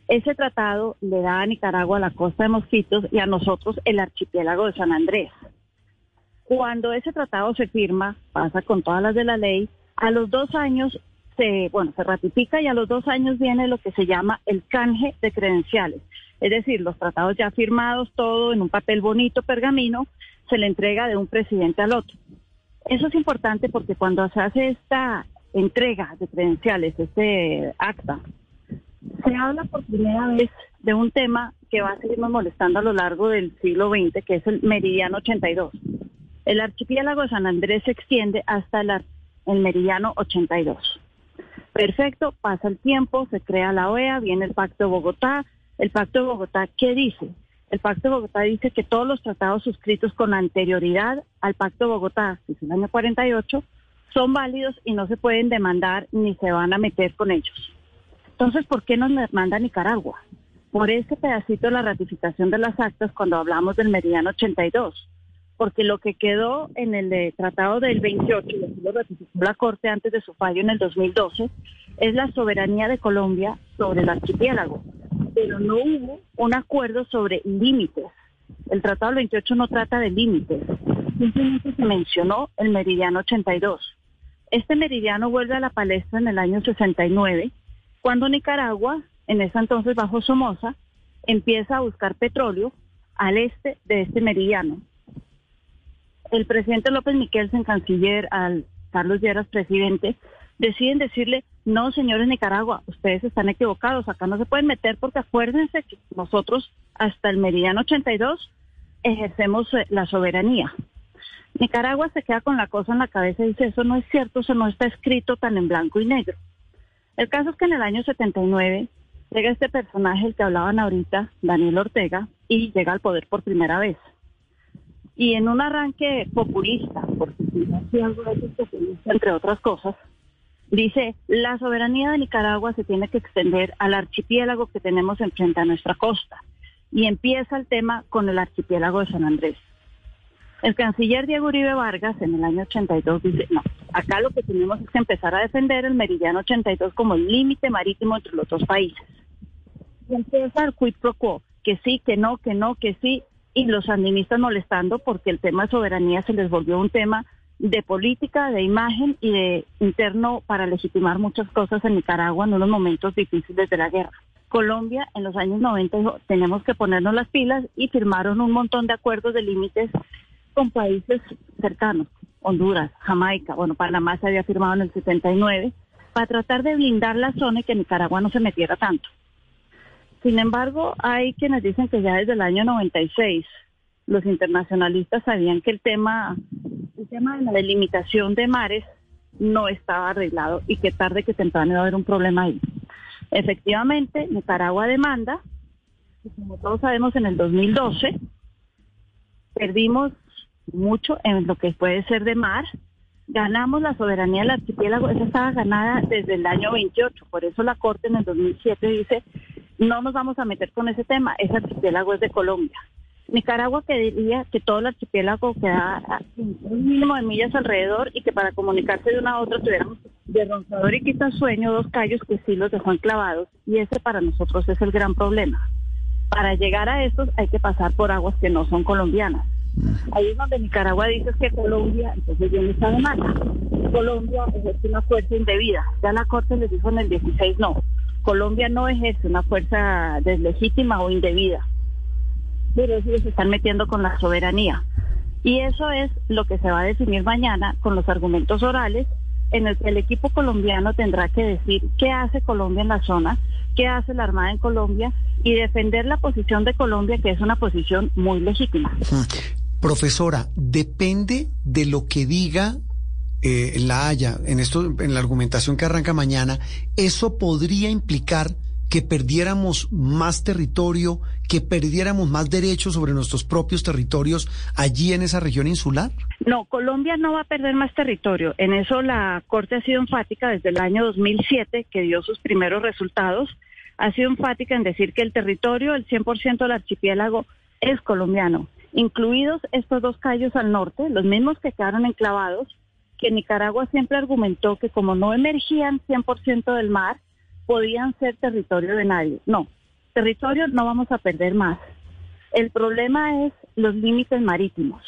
Ese tratado le da a Nicaragua la costa de Mosquitos y a nosotros el archipiélago de San Andrés. Cuando ese tratado se firma, pasa con todas las de la ley, a los dos años se, bueno, se ratifica y a los dos años viene lo que se llama el canje de credenciales. Es decir, los tratados ya firmados, todo en un papel bonito, pergamino, se le entrega de un presidente al otro. Eso es importante porque cuando se hace esta entrega de credenciales, este acta, se habla por primera vez de un tema que va a seguirnos molestando a lo largo del siglo XX, que es el meridiano 82. El archipiélago de San Andrés se extiende hasta el, el meridiano 82. Perfecto, pasa el tiempo, se crea la OEA, viene el Pacto de Bogotá. El Pacto de Bogotá, ¿qué dice? El Pacto de Bogotá dice que todos los tratados suscritos con anterioridad al Pacto de Bogotá, que es el año 48, son válidos y no se pueden demandar ni se van a meter con ellos. Entonces, ¿por qué nos manda Nicaragua? Por ese pedacito de la ratificación de las actas cuando hablamos del meridiano 82. Porque lo que quedó en el tratado del 28, y así lo ratificó la Corte antes de su fallo en el 2012, es la soberanía de Colombia sobre el archipiélago. Pero no hubo un acuerdo sobre límites. El Tratado del 28 no trata de límites, simplemente se mencionó el meridiano 82. Este meridiano vuelve a la palestra en el año 69, cuando Nicaragua, en ese entonces bajo Somoza, empieza a buscar petróleo al este de este meridiano. El presidente López Miquelsen, canciller, al Carlos Lleras, presidente, deciden decirle, no, señores Nicaragua, ustedes están equivocados, acá no se pueden meter porque acuérdense que nosotros hasta el meridiano 82 ejercemos eh, la soberanía. Nicaragua se queda con la cosa en la cabeza y dice, eso no es cierto, eso no está escrito tan en blanco y negro. El caso es que en el año 79 llega este personaje, el que hablaban ahorita, Daniel Ortega, y llega al poder por primera vez. Y en un arranque populista, porque si algo de populista, entre otras cosas, dice, la soberanía de Nicaragua se tiene que extender al archipiélago que tenemos enfrente a nuestra costa. Y empieza el tema con el archipiélago de San Andrés. El canciller Diego Uribe Vargas en el año 82 dice, no, acá lo que tenemos es que empezar a defender el meridiano 82 como el límite marítimo entre los dos países. Y empieza el quid pro quo, que sí, que no, que no, que sí, y los sandinistas molestando porque el tema de soberanía se les volvió un tema de política, de imagen y de interno para legitimar muchas cosas en Nicaragua en unos momentos difíciles de la guerra. Colombia en los años 90 dijo, tenemos que ponernos las pilas y firmaron un montón de acuerdos de límites con países cercanos, Honduras, Jamaica, bueno, Panamá se había firmado en el 79, para tratar de blindar la zona y que Nicaragua no se metiera tanto. Sin embargo, hay quienes dicen que ya desde el año 96 los internacionalistas sabían que el tema, el tema de la delimitación de mares no estaba arreglado y que tarde que temprano iba a haber un problema ahí. Efectivamente, Nicaragua demanda, y como todos sabemos, en el 2012 perdimos mucho en lo que puede ser de mar, ganamos la soberanía del archipiélago, esa estaba ganada desde el año 28, por eso la Corte en el 2007 dice no nos vamos a meter con ese tema, ese archipiélago es de Colombia. Nicaragua diría que todo el archipiélago queda un mínimo de millas alrededor y que para comunicarse de una a otra tuviéramos de Ronzador y Quitasueño dos callos que sí los dejó enclavados y ese para nosotros es el gran problema. Para llegar a estos hay que pasar por aguas que no son colombianas. Ahí es donde Nicaragua dice que Colombia, entonces viene esta demanda. Colombia ejerce una fuerza indebida. Ya la Corte les dijo en el 16 no. Colombia no ejerce una fuerza deslegítima o indebida, pero ellos se están metiendo con la soberanía. Y eso es lo que se va a definir mañana con los argumentos orales, en el que el equipo colombiano tendrá que decir qué hace Colombia en la zona, qué hace la Armada en Colombia y defender la posición de Colombia, que es una posición muy legítima. Profesora, depende de lo que diga eh, La Haya, en, esto, en la argumentación que arranca mañana, ¿eso podría implicar que perdiéramos más territorio, que perdiéramos más derechos sobre nuestros propios territorios allí en esa región insular? No, Colombia no va a perder más territorio. En eso la Corte ha sido enfática desde el año 2007, que dio sus primeros resultados. Ha sido enfática en decir que el territorio, el 100% del archipiélago, es colombiano, incluidos estos dos callos al norte, los mismos que quedaron enclavados, que Nicaragua siempre argumentó que como no emergían 100% del mar, podían ser territorio de nadie. No, territorio no vamos a perder más. El problema es los límites marítimos.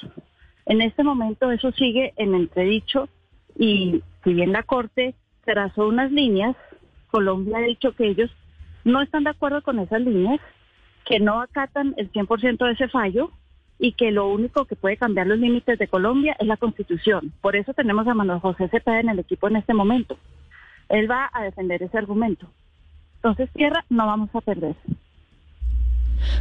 En este momento eso sigue en entredicho y si bien la Corte trazó unas líneas, Colombia ha dicho que ellos no están de acuerdo con esas líneas, que no acatan el 100% de ese fallo y que lo único que puede cambiar los límites de Colombia es la Constitución. Por eso tenemos a Manuel José Cepeda en el equipo en este momento. Él va a defender ese argumento. Entonces, tierra no vamos a perder.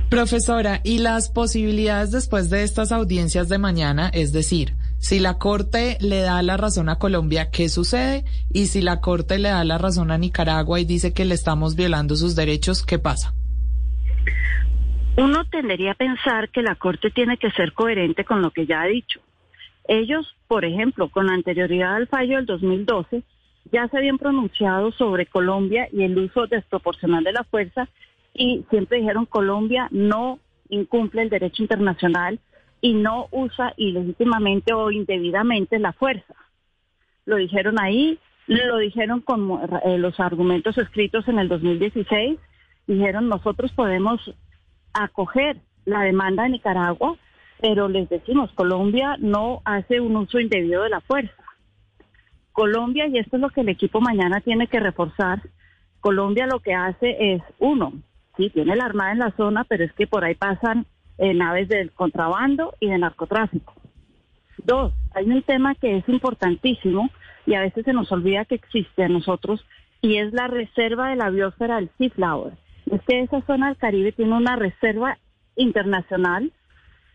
Profesora, ¿y las posibilidades después de estas audiencias de mañana? Es decir, si la Corte le da la razón a Colombia, ¿qué sucede? Y si la Corte le da la razón a Nicaragua y dice que le estamos violando sus derechos, ¿qué pasa? Uno tendería a pensar que la Corte tiene que ser coherente con lo que ya ha dicho. Ellos, por ejemplo, con anterioridad al fallo del 2012, ya se habían pronunciado sobre Colombia y el uso desproporcional de la fuerza y siempre dijeron Colombia no incumple el derecho internacional y no usa ilegítimamente o indebidamente la fuerza. Lo dijeron ahí, lo dijeron con eh, los argumentos escritos en el 2016, dijeron nosotros podemos acoger la demanda de Nicaragua, pero les decimos, Colombia no hace un uso indebido de la fuerza. Colombia, y esto es lo que el equipo mañana tiene que reforzar, Colombia lo que hace es, uno, sí, tiene la Armada en la zona, pero es que por ahí pasan eh, naves del contrabando y de narcotráfico. Dos, hay un tema que es importantísimo y a veces se nos olvida que existe a nosotros y es la reserva de la biosfera del Sea Flower. Es que esa zona del Caribe tiene una reserva internacional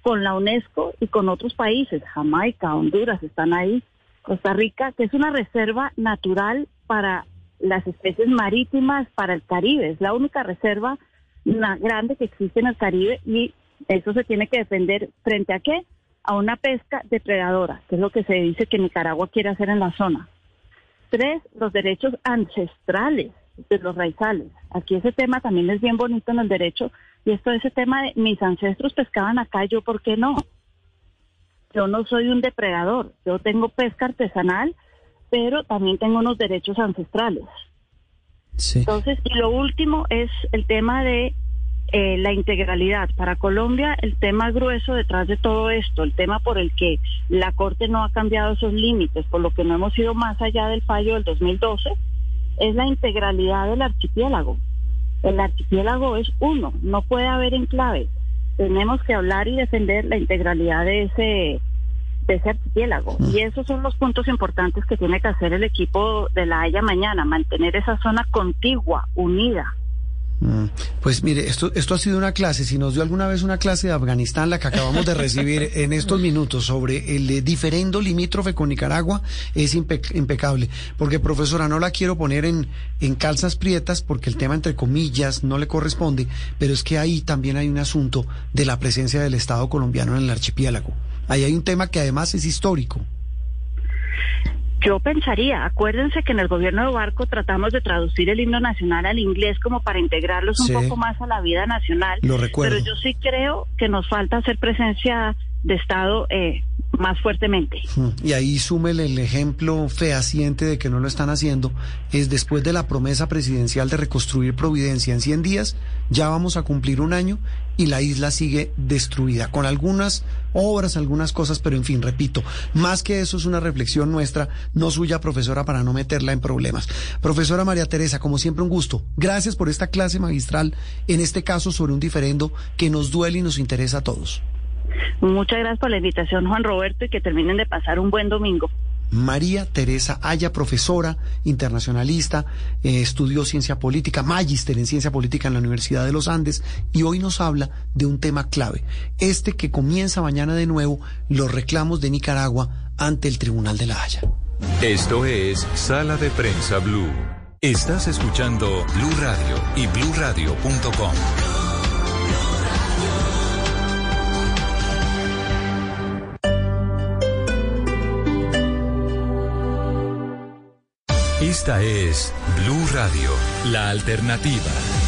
con la UNESCO y con otros países, Jamaica, Honduras están ahí, Costa Rica, que es una reserva natural para las especies marítimas para el Caribe. Es la única reserva grande que existe en el Caribe y eso se tiene que defender frente a qué? A una pesca depredadora, que es lo que se dice que Nicaragua quiere hacer en la zona. Tres, los derechos ancestrales de los raizales. Aquí ese tema también es bien bonito en el derecho y esto ese tema de mis ancestros pescaban acá, yo por qué no. Yo no soy un depredador, yo tengo pesca artesanal, pero también tengo unos derechos ancestrales. Entonces, y lo último es el tema de eh, la integralidad. Para Colombia, el tema grueso detrás de todo esto, el tema por el que la Corte no ha cambiado esos límites, por lo que no hemos ido más allá del fallo del 2012, es la integralidad del archipiélago. El archipiélago es uno, no puede haber enclaves. Tenemos que hablar y defender la integralidad de ese, de ese archipiélago. Mm. Y esos son los puntos importantes que tiene que hacer el equipo de la Haya mañana, mantener esa zona contigua, unida. Mm. Pues mire, esto, esto ha sido una clase. Si nos dio alguna vez una clase de Afganistán, la que acabamos de recibir en estos minutos sobre el diferendo limítrofe con Nicaragua, es impecable. Porque, profesora, no la quiero poner en, en calzas prietas porque el tema, entre comillas, no le corresponde, pero es que ahí también hay un asunto de la presencia del Estado colombiano en el archipiélago. Ahí hay un tema que además es histórico. Yo pensaría, acuérdense que en el gobierno de Barco tratamos de traducir el himno nacional al inglés como para integrarlos un poco más a la vida nacional. Lo recuerdo. Pero yo sí creo que nos falta hacer presencia de Estado eh, más fuertemente. Y ahí súmele el ejemplo fehaciente de que no lo están haciendo, es después de la promesa presidencial de reconstruir Providencia en 100 días, ya vamos a cumplir un año y la isla sigue destruida, con algunas obras, algunas cosas, pero en fin, repito, más que eso es una reflexión nuestra, no suya, profesora, para no meterla en problemas. Profesora María Teresa, como siempre, un gusto. Gracias por esta clase magistral, en este caso sobre un diferendo que nos duele y nos interesa a todos. Muchas gracias por la invitación, Juan Roberto, y que terminen de pasar un buen domingo. María Teresa Haya, profesora internacionalista, eh, estudió ciencia política, magíster en ciencia política en la Universidad de los Andes y hoy nos habla de un tema clave, este que comienza mañana de nuevo, los reclamos de Nicaragua ante el Tribunal de la Haya. Esto es Sala de Prensa Blue. Estás escuchando Blue Radio y bluradio.com. Esta es Blue Radio, la alternativa.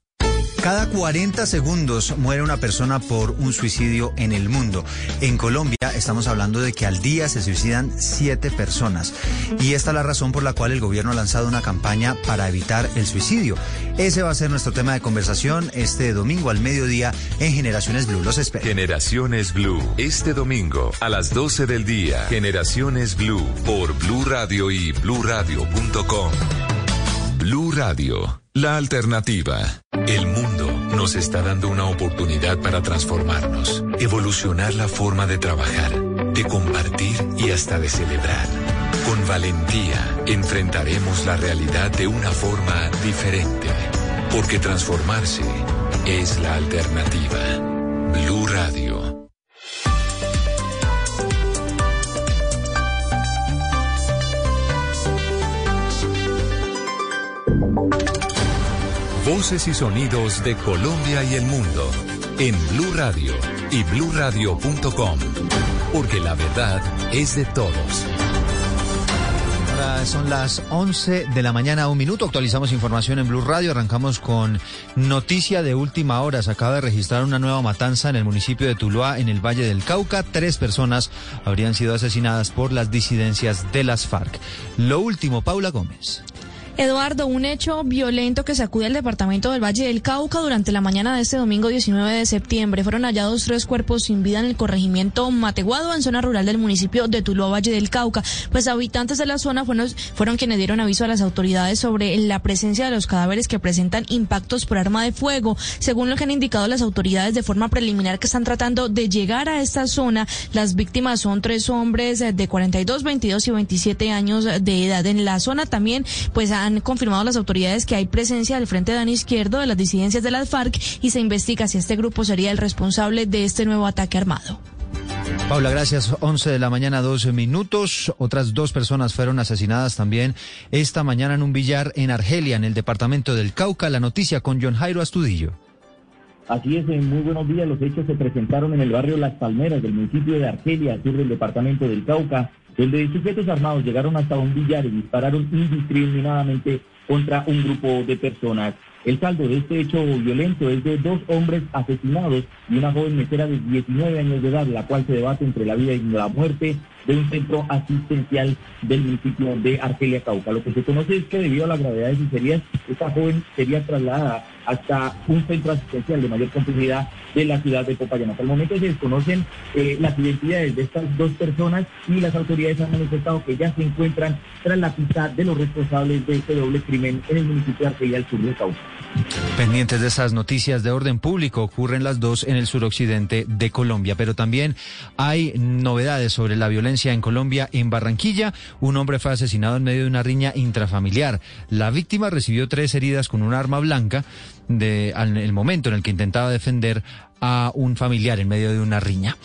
Cada 40 segundos muere una persona por un suicidio en el mundo. En Colombia estamos hablando de que al día se suicidan 7 personas. Y esta es la razón por la cual el gobierno ha lanzado una campaña para evitar el suicidio. Ese va a ser nuestro tema de conversación este domingo al mediodía en Generaciones Blue. Los espero. Generaciones Blue. Este domingo a las 12 del día. Generaciones Blue por Blue Radio y bluradio.com. Blue Radio, la alternativa. El mundo nos está dando una oportunidad para transformarnos, evolucionar la forma de trabajar, de compartir y hasta de celebrar. Con valentía enfrentaremos la realidad de una forma diferente, porque transformarse es la alternativa. Blue Radio. Voces y sonidos de Colombia y el mundo en Blue Radio y bluradio.com. porque la verdad es de todos. Ahora son las 11 de la mañana, un minuto. Actualizamos información en Blue Radio. Arrancamos con noticia de última hora. Se acaba de registrar una nueva matanza en el municipio de Tuluá, en el Valle del Cauca. Tres personas habrían sido asesinadas por las disidencias de las FARC. Lo último, Paula Gómez. Eduardo, un hecho violento que sacude al departamento del Valle del Cauca durante la mañana de este domingo 19 de septiembre. Fueron hallados tres cuerpos sin vida en el corregimiento Mateguado, en zona rural del municipio de Tuluá, Valle del Cauca. Pues habitantes de la zona fueron, fueron quienes dieron aviso a las autoridades sobre la presencia de los cadáveres que presentan impactos por arma de fuego. Según lo que han indicado las autoridades de forma preliminar que están tratando de llegar a esta zona, las víctimas son tres hombres de 42, 22 y 27 años de edad. En la zona también, pues han confirmado las autoridades que hay presencia del Frente Dano Izquierdo de las disidencias de las FARC y se investiga si este grupo sería el responsable de este nuevo ataque armado. Paula, gracias. 11 de la mañana, 12 minutos. Otras dos personas fueron asesinadas también esta mañana en un billar en Argelia, en el departamento del Cauca. La noticia con John Jairo Astudillo. Así es, en muy buenos días. Los hechos se presentaron en el barrio Las Palmeras del municipio de Argelia, sur del departamento del Cauca donde sujetos armados llegaron hasta un billar y dispararon indiscriminadamente contra un grupo de personas. El saldo de este hecho violento es de dos hombres asesinados y una joven mesera de 19 años de edad, la cual se debate entre la vida y la muerte de un centro asistencial del municipio de Argelia Cauca. Lo que se conoce es que debido a la gravedad de sus heridas, esta joven sería trasladada hasta un centro asistencial de mayor complejidad de la ciudad de Popayán. Hasta el momento se desconocen eh, las identidades de estas dos personas y las autoridades han manifestado que ya se encuentran tras la pista de los responsables de este doble crimen en el municipio de Argelia, al sur de Cauca. Pendientes de esas noticias de orden público, ocurren las dos en el suroccidente de Colombia, pero también hay novedades sobre la violencia en Colombia. En Barranquilla, un hombre fue asesinado en medio de una riña intrafamiliar. La víctima recibió tres heridas con un arma blanca de, en el momento en el que intentaba defender a un familiar en medio de una riña.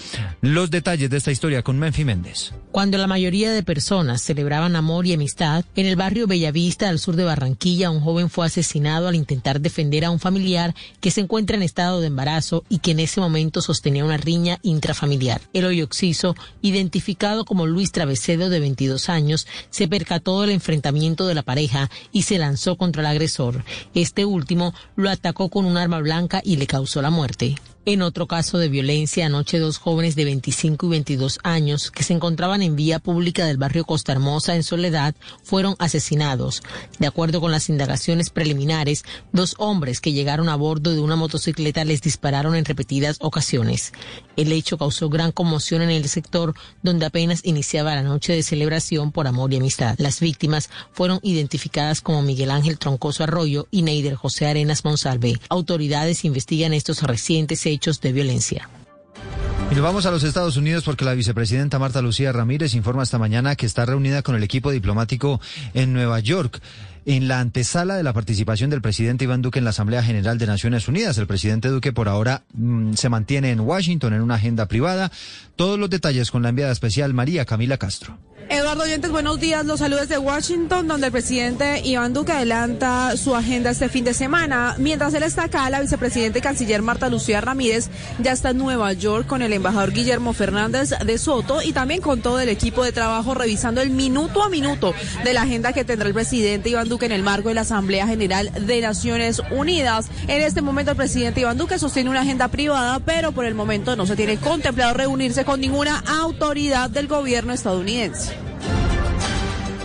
Los detalles de esta historia con Menfi Méndez. Cuando la mayoría de personas celebraban amor y amistad, en el barrio Bellavista, al sur de Barranquilla, un joven fue asesinado al intentar defender a un familiar que se encuentra en estado de embarazo y que en ese momento sostenía una riña intrafamiliar. El hoy occiso, identificado como Luis Travecedo de 22 años, se percató del enfrentamiento de la pareja y se lanzó contra el agresor. Este último lo atacó con un arma blanca y le causó la muerte. En otro caso de violencia, anoche dos jóvenes de 25 y 22 años que se encontraban en vía pública del barrio Costa Hermosa en Soledad fueron asesinados. De acuerdo con las indagaciones preliminares, dos hombres que llegaron a bordo de una motocicleta les dispararon en repetidas ocasiones. El hecho causó gran conmoción en el sector donde apenas iniciaba la noche de celebración por amor y amistad. Las víctimas fueron identificadas como Miguel Ángel Troncoso Arroyo y Neider José Arenas Monsalve. Autoridades investigan estos recientes hechos hechos de violencia. Y nos vamos a los Estados Unidos porque la vicepresidenta Marta Lucía Ramírez informa esta mañana que está reunida con el equipo diplomático en Nueva York en la antesala de la participación del presidente Iván Duque en la Asamblea General de Naciones Unidas. El presidente Duque por ahora mmm, se mantiene en Washington en una agenda privada. Todos los detalles con la enviada especial María Camila Castro. Eduardo Oyentes, buenos días. Los saludos de Washington, donde el presidente Iván Duque adelanta su agenda este fin de semana. Mientras él está acá, la vicepresidenta y canciller Marta Lucía Ramírez ya está en Nueva York con el embajador Guillermo Fernández de Soto y también con todo el equipo de trabajo revisando el minuto a minuto de la agenda que tendrá el presidente Iván Duque en el marco de la Asamblea General de Naciones Unidas. En este momento el presidente Iván Duque sostiene una agenda privada, pero por el momento no se tiene contemplado reunirse con ninguna autoridad del gobierno estadounidense.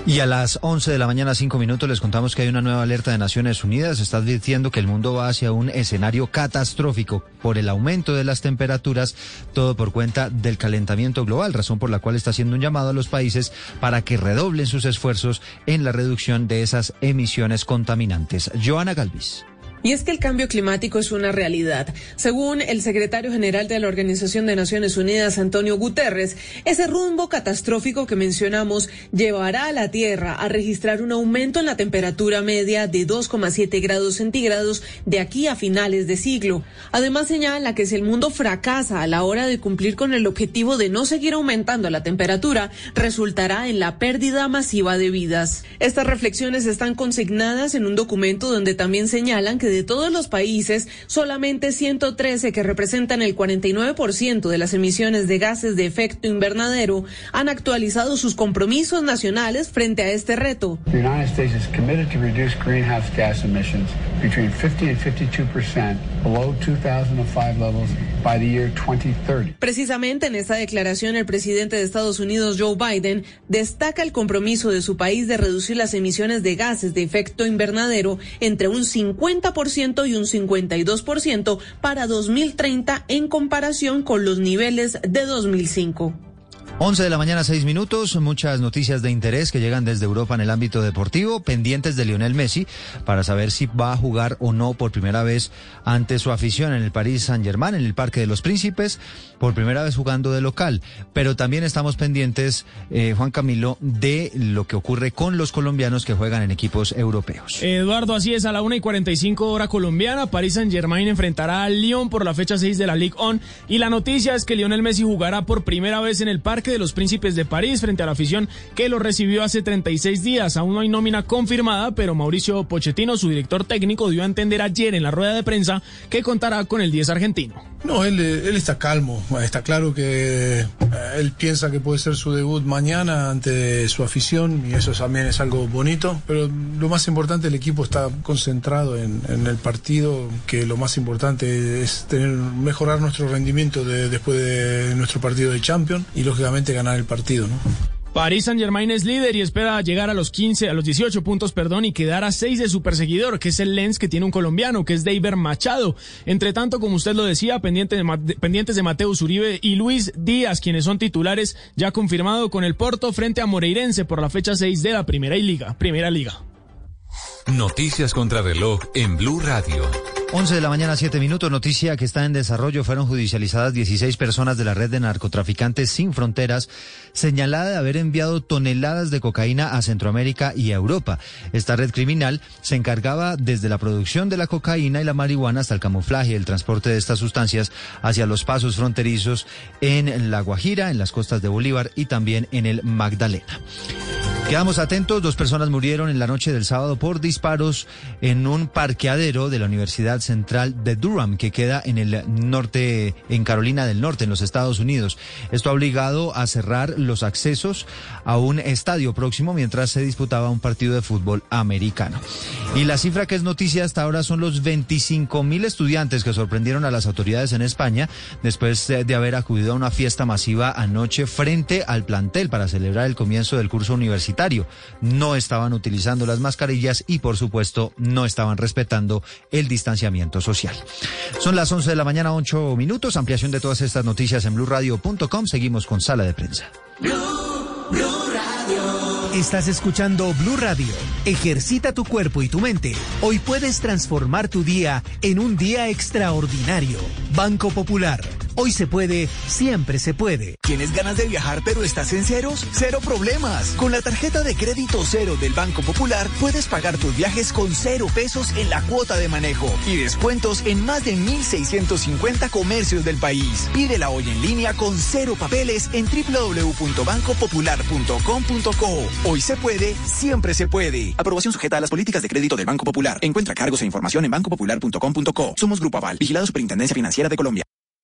Y a las 11 de la mañana, 5 minutos, les contamos que hay una nueva alerta de Naciones Unidas. Está advirtiendo que el mundo va hacia un escenario catastrófico por el aumento de las temperaturas, todo por cuenta del calentamiento global, razón por la cual está haciendo un llamado a los países para que redoblen sus esfuerzos en la reducción de esas emisiones contaminantes. Joana Galvis. Y es que el cambio climático es una realidad. Según el secretario general de la Organización de Naciones Unidas, Antonio Guterres, ese rumbo catastrófico que mencionamos llevará a la Tierra a registrar un aumento en la temperatura media de 2,7 grados centígrados de aquí a finales de siglo. Además señala que si el mundo fracasa a la hora de cumplir con el objetivo de no seguir aumentando la temperatura, resultará en la pérdida masiva de vidas. Estas reflexiones están consignadas en un documento donde también señalan que de todos los países, solamente 113 que representan el 49% de las emisiones de gases de efecto invernadero han actualizado sus compromisos nacionales frente a este reto. The United States is committed to reduce greenhouse gas emissions between 50 and 52% below 2005 levels by the year 2030. Precisamente en esta declaración, el presidente de Estados Unidos, Joe Biden, destaca el compromiso de su país de reducir las emisiones de gases de efecto invernadero entre un 50% y un 52% para 2030 en comparación con los niveles de 2005. 11 de la mañana, 6 minutos. Muchas noticias de interés que llegan desde Europa en el ámbito deportivo, pendientes de Lionel Messi para saber si va a jugar o no por primera vez ante su afición en el París Saint-Germain, en el Parque de los Príncipes, por primera vez jugando de local. Pero también estamos pendientes, eh, Juan Camilo, de lo que ocurre con los colombianos que juegan en equipos europeos. Eduardo, así es, a la 1 y 45 hora colombiana, París Saint-Germain enfrentará al Lyon por la fecha 6 de la Ligue 1 y la noticia es que Lionel Messi jugará por primera vez en el Parque de los Príncipes de París frente a la afición que lo recibió hace 36 días. Aún no hay nómina confirmada, pero Mauricio Pochettino, su director técnico, dio a entender ayer en la rueda de prensa que contará con el 10 argentino. No, él, él está calmo. Está claro que eh, él piensa que puede ser su debut mañana ante su afición y eso también es algo bonito. Pero lo más importante, el equipo está concentrado en, en el partido, que lo más importante es tener mejorar nuestro rendimiento de, después de nuestro partido de Champions y lógicamente ganar el partido, ¿no? París Saint Germain es líder y espera llegar a los 15, a los 18 puntos, perdón, y quedar a 6 de su perseguidor, que es el Lens, que tiene un colombiano, que es David Machado. Entre tanto, como usted lo decía, de, pendientes de Mateus Uribe y Luis Díaz, quienes son titulares, ya confirmado con el Porto frente a Moreirense por la fecha 6 de la Primera Liga. Primera Liga. Noticias contra reloj en Blue Radio. 11 de la mañana, 7 minutos. Noticia que está en desarrollo. Fueron judicializadas 16 personas de la red de narcotraficantes sin fronteras, señalada de haber enviado toneladas de cocaína a Centroamérica y a Europa. Esta red criminal se encargaba desde la producción de la cocaína y la marihuana hasta el camuflaje y el transporte de estas sustancias hacia los pasos fronterizos en La Guajira, en las costas de Bolívar y también en el Magdalena. Quedamos atentos, dos personas murieron en la noche del sábado por disparos en un parqueadero de la Universidad Central de Durham, que queda en el norte, en Carolina del Norte, en los Estados Unidos. Esto ha obligado a cerrar los accesos a un estadio próximo mientras se disputaba un partido de fútbol americano. Y la cifra que es noticia hasta ahora son los 25 mil estudiantes que sorprendieron a las autoridades en España después de haber acudido a una fiesta masiva anoche frente al plantel para celebrar el comienzo del curso universitario no estaban utilizando las mascarillas y por supuesto no estaban respetando el distanciamiento social. Son las 11 de la mañana, 8 minutos. Ampliación de todas estas noticias en blurradio.com. Seguimos con sala de prensa. Estás escuchando Blue Radio. Ejercita tu cuerpo y tu mente. Hoy puedes transformar tu día en un día extraordinario. Banco Popular. Hoy se puede, siempre se puede. ¿Tienes ganas de viajar pero estás en ceros? Cero problemas. Con la tarjeta de crédito cero del Banco Popular puedes pagar tus viajes con cero pesos en la cuota de manejo y descuentos en más de 1.650 comercios del país. Pídela hoy en línea con cero papeles en www.bancopopular.com.co. Hoy se puede, siempre se puede. Aprobación sujeta a las políticas de crédito del Banco Popular. Encuentra cargos e información en bancopopular.com.co. Somos Grupo Aval, vigilado Superintendencia Financiera de Colombia.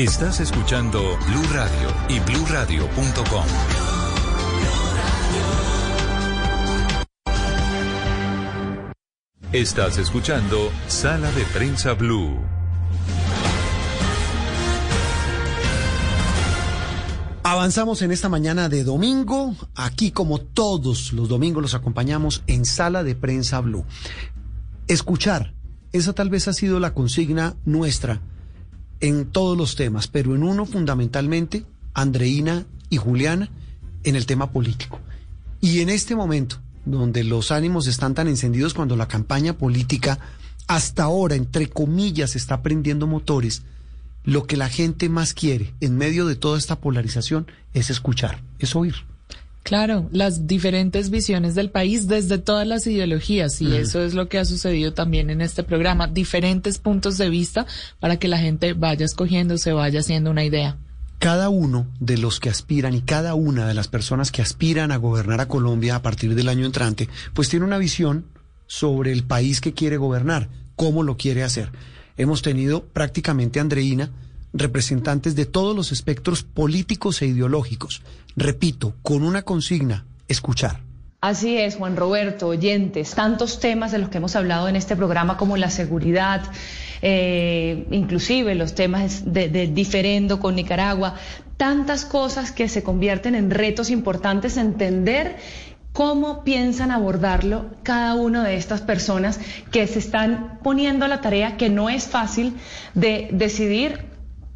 Estás escuchando Blue Radio y bluradio.com. Estás escuchando Sala de Prensa Blue. Avanzamos en esta mañana de domingo. Aquí, como todos los domingos, los acompañamos en Sala de Prensa Blue. Escuchar, esa tal vez ha sido la consigna nuestra en todos los temas, pero en uno fundamentalmente, Andreina y Juliana, en el tema político. Y en este momento, donde los ánimos están tan encendidos cuando la campaña política hasta ahora, entre comillas, está prendiendo motores, lo que la gente más quiere en medio de toda esta polarización es escuchar, es oír. Claro, las diferentes visiones del país desde todas las ideologías y eso es lo que ha sucedido también en este programa, diferentes puntos de vista para que la gente vaya escogiendo, se vaya haciendo una idea. Cada uno de los que aspiran y cada una de las personas que aspiran a gobernar a Colombia a partir del año entrante, pues tiene una visión sobre el país que quiere gobernar, cómo lo quiere hacer. Hemos tenido prácticamente, Andreina, representantes de todos los espectros políticos e ideológicos. Repito, con una consigna, escuchar. Así es, Juan Roberto, oyentes, tantos temas de los que hemos hablado en este programa como la seguridad, eh, inclusive los temas de, de diferendo con Nicaragua, tantas cosas que se convierten en retos importantes entender ¿Cómo piensan abordarlo cada una de estas personas que se están poniendo a la tarea que no es fácil de decidir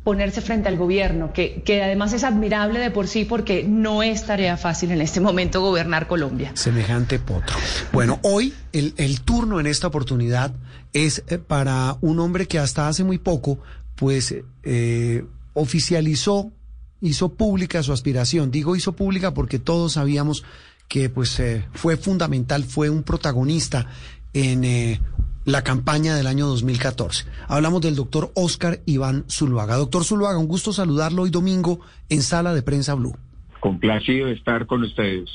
ponerse frente al gobierno, que, que, además es admirable de por sí porque no es tarea fácil en este momento gobernar Colombia. Semejante potro. Bueno, hoy el, el turno en esta oportunidad es eh, para un hombre que hasta hace muy poco, pues, eh, oficializó, hizo pública su aspiración. Digo hizo pública porque todos sabíamos que pues eh, fue fundamental, fue un protagonista en eh, la campaña del año 2014. Hablamos del doctor Oscar Iván Zuluaga. Doctor Zuluaga, un gusto saludarlo hoy domingo en Sala de Prensa Blue. Complacido de estar con ustedes.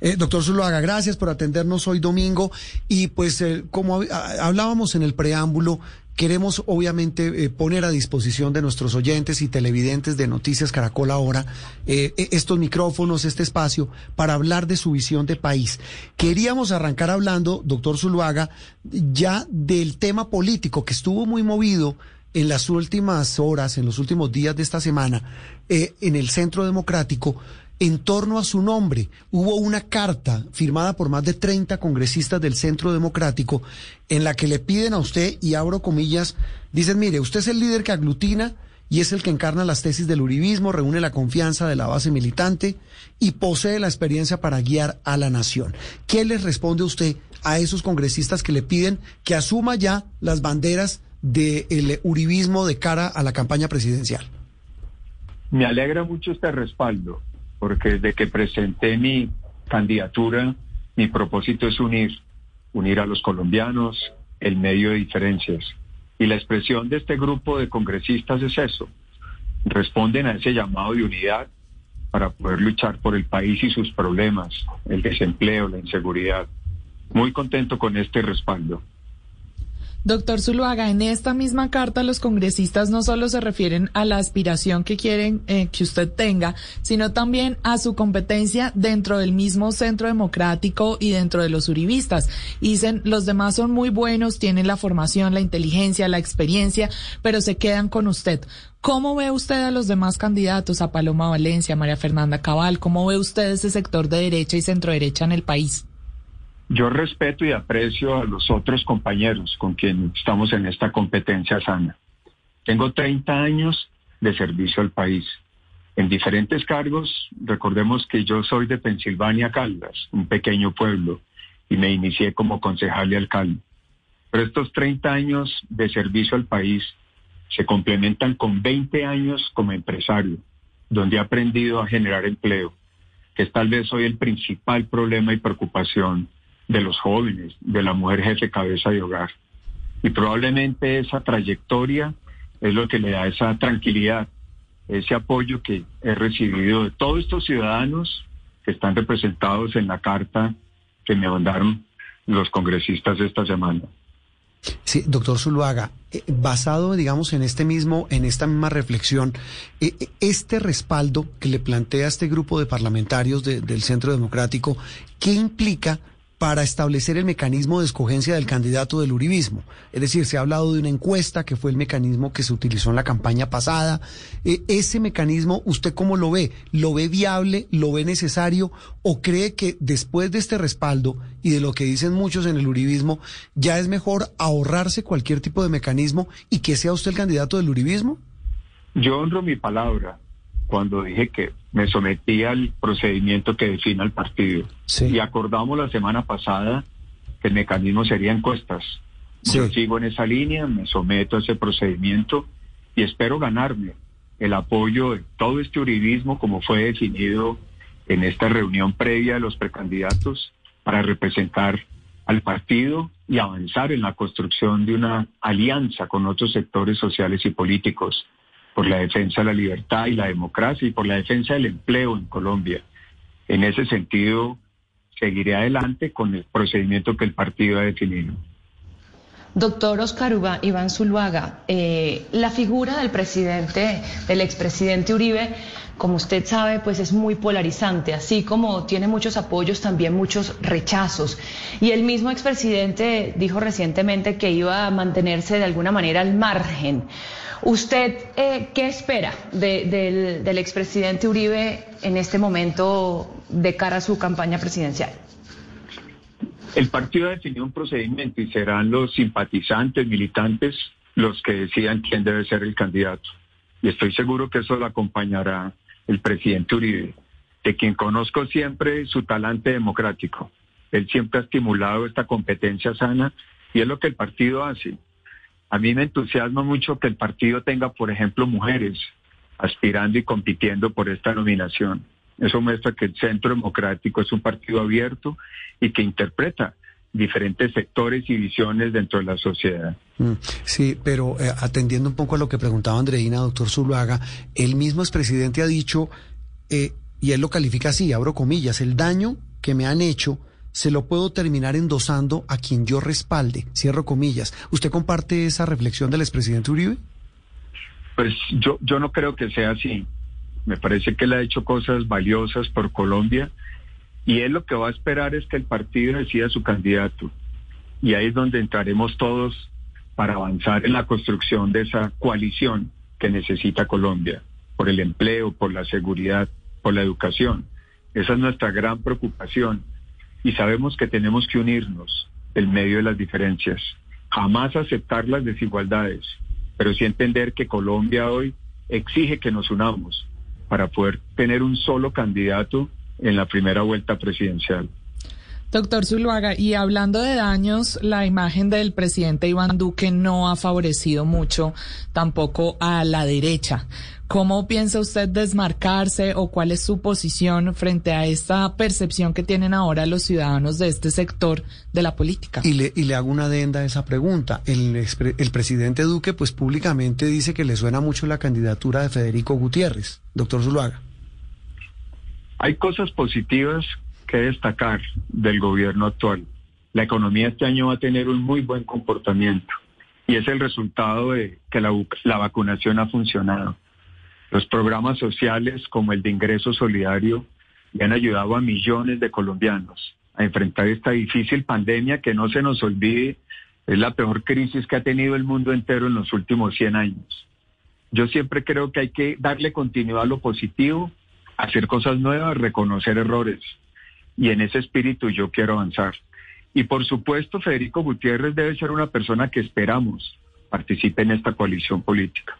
Eh, doctor Zuluaga, gracias por atendernos hoy domingo. Y pues eh, como hablábamos en el preámbulo, queremos obviamente eh, poner a disposición de nuestros oyentes y televidentes de Noticias Caracol ahora eh, estos micrófonos, este espacio, para hablar de su visión de país. Queríamos arrancar hablando, doctor Zuluaga, ya del tema político que estuvo muy movido en las últimas horas, en los últimos días de esta semana, eh, en el Centro Democrático, en torno a su nombre. Hubo una carta firmada por más de 30 congresistas del Centro Democrático en la que le piden a usted, y abro comillas, dicen, mire, usted es el líder que aglutina y es el que encarna las tesis del uribismo, reúne la confianza de la base militante y posee la experiencia para guiar a la nación. ¿Qué le responde usted a esos congresistas que le piden que asuma ya las banderas del uribismo de cara a la campaña presidencial? Me alegra mucho este respaldo porque desde que presenté mi candidatura, mi propósito es unir, unir a los colombianos en medio de diferencias. Y la expresión de este grupo de congresistas es eso. Responden a ese llamado de unidad para poder luchar por el país y sus problemas, el desempleo, la inseguridad. Muy contento con este respaldo. Doctor Zuluaga, en esta misma carta los congresistas no solo se refieren a la aspiración que quieren eh, que usted tenga, sino también a su competencia dentro del mismo centro democrático y dentro de los uribistas. Dicen, los demás son muy buenos, tienen la formación, la inteligencia, la experiencia, pero se quedan con usted. ¿Cómo ve usted a los demás candidatos, a Paloma Valencia, María Fernanda Cabal? ¿Cómo ve usted ese sector de derecha y centro derecha en el país? Yo respeto y aprecio a los otros compañeros con quien estamos en esta competencia sana. Tengo 30 años de servicio al país. En diferentes cargos, recordemos que yo soy de Pensilvania, Caldas, un pequeño pueblo, y me inicié como concejal y alcalde. Pero estos 30 años de servicio al país se complementan con 20 años como empresario, donde he aprendido a generar empleo, que es tal vez hoy el principal problema y preocupación de los jóvenes, de la mujer jefe cabeza de hogar. Y probablemente esa trayectoria es lo que le da esa tranquilidad, ese apoyo que he recibido de todos estos ciudadanos que están representados en la carta que me mandaron los congresistas esta semana. Sí, doctor Zuluaga, eh, basado, digamos, en este mismo, en esta misma reflexión, eh, eh, este respaldo que le plantea este grupo de parlamentarios del Centro Democrático, ¿qué implica para establecer el mecanismo de escogencia del candidato del uribismo. Es decir, se ha hablado de una encuesta que fue el mecanismo que se utilizó en la campaña pasada. Eh, ese mecanismo, ¿usted cómo lo ve? ¿Lo ve viable? ¿Lo ve necesario? ¿O cree que después de este respaldo y de lo que dicen muchos en el uribismo, ya es mejor ahorrarse cualquier tipo de mecanismo y que sea usted el candidato del uribismo? Yo honro mi palabra cuando dije que me sometí al procedimiento que define el partido. Y acordamos la semana pasada que el mecanismo sería encuestas. Yo sigo en esa línea, me someto a ese procedimiento y espero ganarme el apoyo de todo este uribismo como fue definido en esta reunión previa de los precandidatos para representar al partido y avanzar en la construcción de una alianza con otros sectores sociales y políticos por la defensa de la libertad y la democracia y por la defensa del empleo en Colombia. En ese sentido, seguiré adelante con el procedimiento que el partido ha definido. Doctor Oscar Iván Zuluaga, eh, la figura del presidente, del expresidente Uribe, como usted sabe, pues es muy polarizante, así como tiene muchos apoyos, también muchos rechazos. Y el mismo expresidente dijo recientemente que iba a mantenerse de alguna manera al margen. ¿Usted eh, qué espera del, del expresidente Uribe en este momento de cara a su campaña presidencial? El partido ha definido un procedimiento y serán los simpatizantes, militantes, los que decidan quién debe ser el candidato. Y estoy seguro que eso lo acompañará el presidente Uribe, de quien conozco siempre su talante democrático. Él siempre ha estimulado esta competencia sana y es lo que el partido hace. A mí me entusiasma mucho que el partido tenga, por ejemplo, mujeres aspirando y compitiendo por esta nominación. Eso muestra que el Centro Democrático es un partido abierto y que interpreta diferentes sectores y visiones dentro de la sociedad. Mm, sí, pero eh, atendiendo un poco a lo que preguntaba Andreina, doctor Zuluaga, el mismo expresidente ha dicho, eh, y él lo califica así, abro comillas, el daño que me han hecho se lo puedo terminar endosando a quien yo respalde, cierro comillas. ¿Usted comparte esa reflexión del expresidente Uribe? Pues yo, yo no creo que sea así. Me parece que él ha hecho cosas valiosas por Colombia y él lo que va a esperar es que el partido decida su candidato. Y ahí es donde entraremos todos para avanzar en la construcción de esa coalición que necesita Colombia, por el empleo, por la seguridad, por la educación. Esa es nuestra gran preocupación y sabemos que tenemos que unirnos en medio de las diferencias, jamás aceptar las desigualdades, pero sí entender que Colombia hoy exige que nos unamos para poder tener un solo candidato en la primera vuelta presidencial. Doctor Zuluaga, y hablando de daños, la imagen del presidente Iván Duque no ha favorecido mucho tampoco a la derecha. ¿Cómo piensa usted desmarcarse o cuál es su posición frente a esta percepción que tienen ahora los ciudadanos de este sector de la política? Y le, y le hago una adenda a esa pregunta. El, el presidente Duque, pues públicamente dice que le suena mucho la candidatura de Federico Gutiérrez. Doctor Zuluaga. Hay cosas positivas que destacar del gobierno actual. La economía este año va a tener un muy buen comportamiento y es el resultado de que la, vacunación ha funcionado. Los programas sociales como el de ingreso solidario le han ayudado a millones de colombianos a enfrentar esta difícil pandemia que no se nos olvide es la peor crisis que ha tenido el mundo entero en los últimos 100 años. Yo siempre creo que hay que darle continuidad a lo positivo, hacer cosas nuevas, reconocer errores y en ese espíritu yo quiero avanzar. Y por supuesto, Federico Gutiérrez debe ser una persona que esperamos participe en esta coalición política.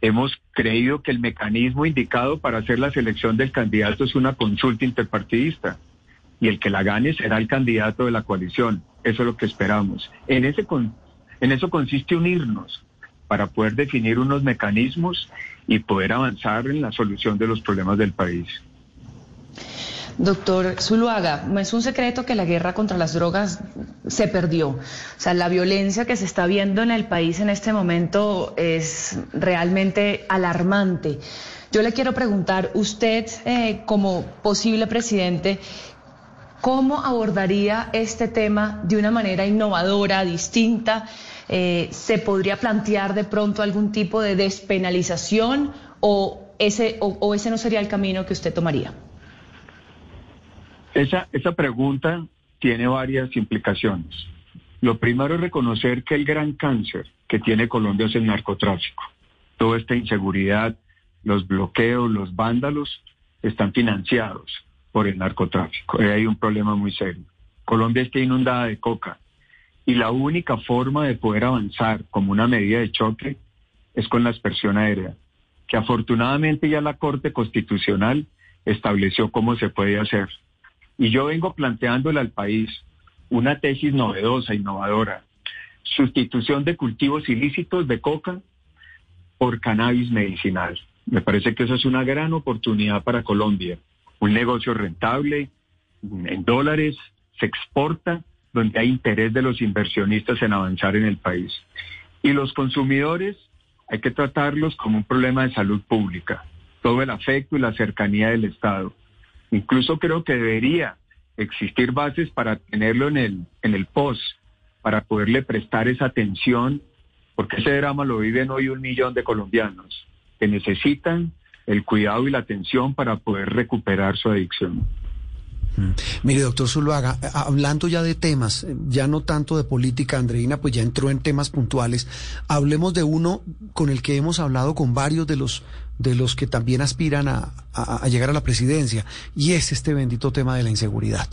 Hemos creído que el mecanismo indicado para hacer la selección del candidato es una consulta interpartidista y el que la gane será el candidato de la coalición. Eso es lo que esperamos. En, ese en eso consiste unirnos para poder definir unos mecanismos y poder avanzar en la solución de los problemas del país. Doctor Zuluaga, no es un secreto que la guerra contra las drogas se perdió. O sea, la violencia que se está viendo en el país en este momento es realmente alarmante. Yo le quiero preguntar, usted eh, como posible presidente, ¿cómo abordaría este tema de una manera innovadora, distinta? Eh, ¿Se podría plantear de pronto algún tipo de despenalización o ese, o ese no sería el camino que usted tomaría? Esa, esa pregunta tiene varias implicaciones. Lo primero es reconocer que el gran cáncer que tiene Colombia es el narcotráfico. Toda esta inseguridad, los bloqueos, los vándalos, están financiados por el narcotráfico. Ahí hay un problema muy serio. Colombia está inundada de coca y la única forma de poder avanzar como una medida de choque es con la aspersión aérea, que afortunadamente ya la Corte Constitucional estableció cómo se puede hacer. Y yo vengo planteándole al país una tesis novedosa, innovadora, sustitución de cultivos ilícitos de coca por cannabis medicinal. Me parece que esa es una gran oportunidad para Colombia, un negocio rentable, en dólares, se exporta, donde hay interés de los inversionistas en avanzar en el país. Y los consumidores hay que tratarlos como un problema de salud pública, todo el afecto y la cercanía del Estado. Incluso creo que debería existir bases para tenerlo en el, en el POS, para poderle prestar esa atención, porque ese drama lo viven hoy un millón de colombianos que necesitan el cuidado y la atención para poder recuperar su adicción. Mm. Mire, doctor Zuluaga, hablando ya de temas, eh, ya no tanto de política, Andreina, pues ya entró en temas puntuales. Hablemos de uno con el que hemos hablado con varios de los de los que también aspiran a, llegar a la presidencia, y es este bendito tema de la inseguridad.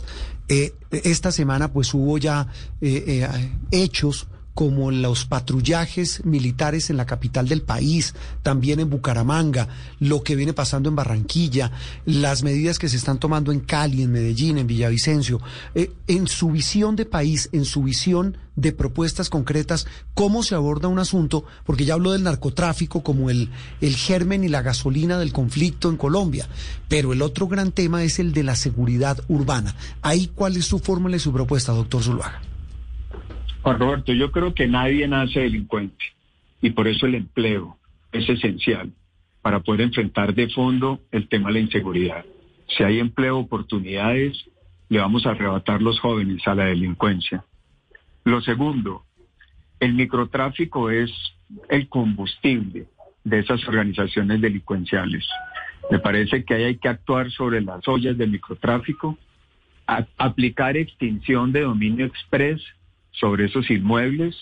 Eh, esta semana, pues hubo ya eh, hechos como los patrullajes militares en la capital del país, también en Bucaramanga, lo que viene pasando en Barranquilla, las medidas que se están tomando en Cali, en Medellín, en Villavicencio, eh, en su visión de país, en su visión de propuestas concretas, cómo se aborda un asunto, porque ya habló del narcotráfico como el, el germen y la gasolina del conflicto en Colombia, pero el otro gran tema es el de la seguridad urbana. Ahí, ¿cuál es su fórmula y su propuesta, doctor Zuluaga? Juan Roberto, yo creo que nadie nace delincuente y por eso el empleo es esencial para poder enfrentar de fondo el tema de la inseguridad. Si hay empleo, oportunidades, le vamos a arrebatar los jóvenes a la delincuencia. Lo segundo, el microtráfico es el combustible de esas organizaciones delincuenciales. Me parece que ahí hay que actuar sobre las ollas del microtráfico, aplicar extinción de dominio express sobre esos inmuebles,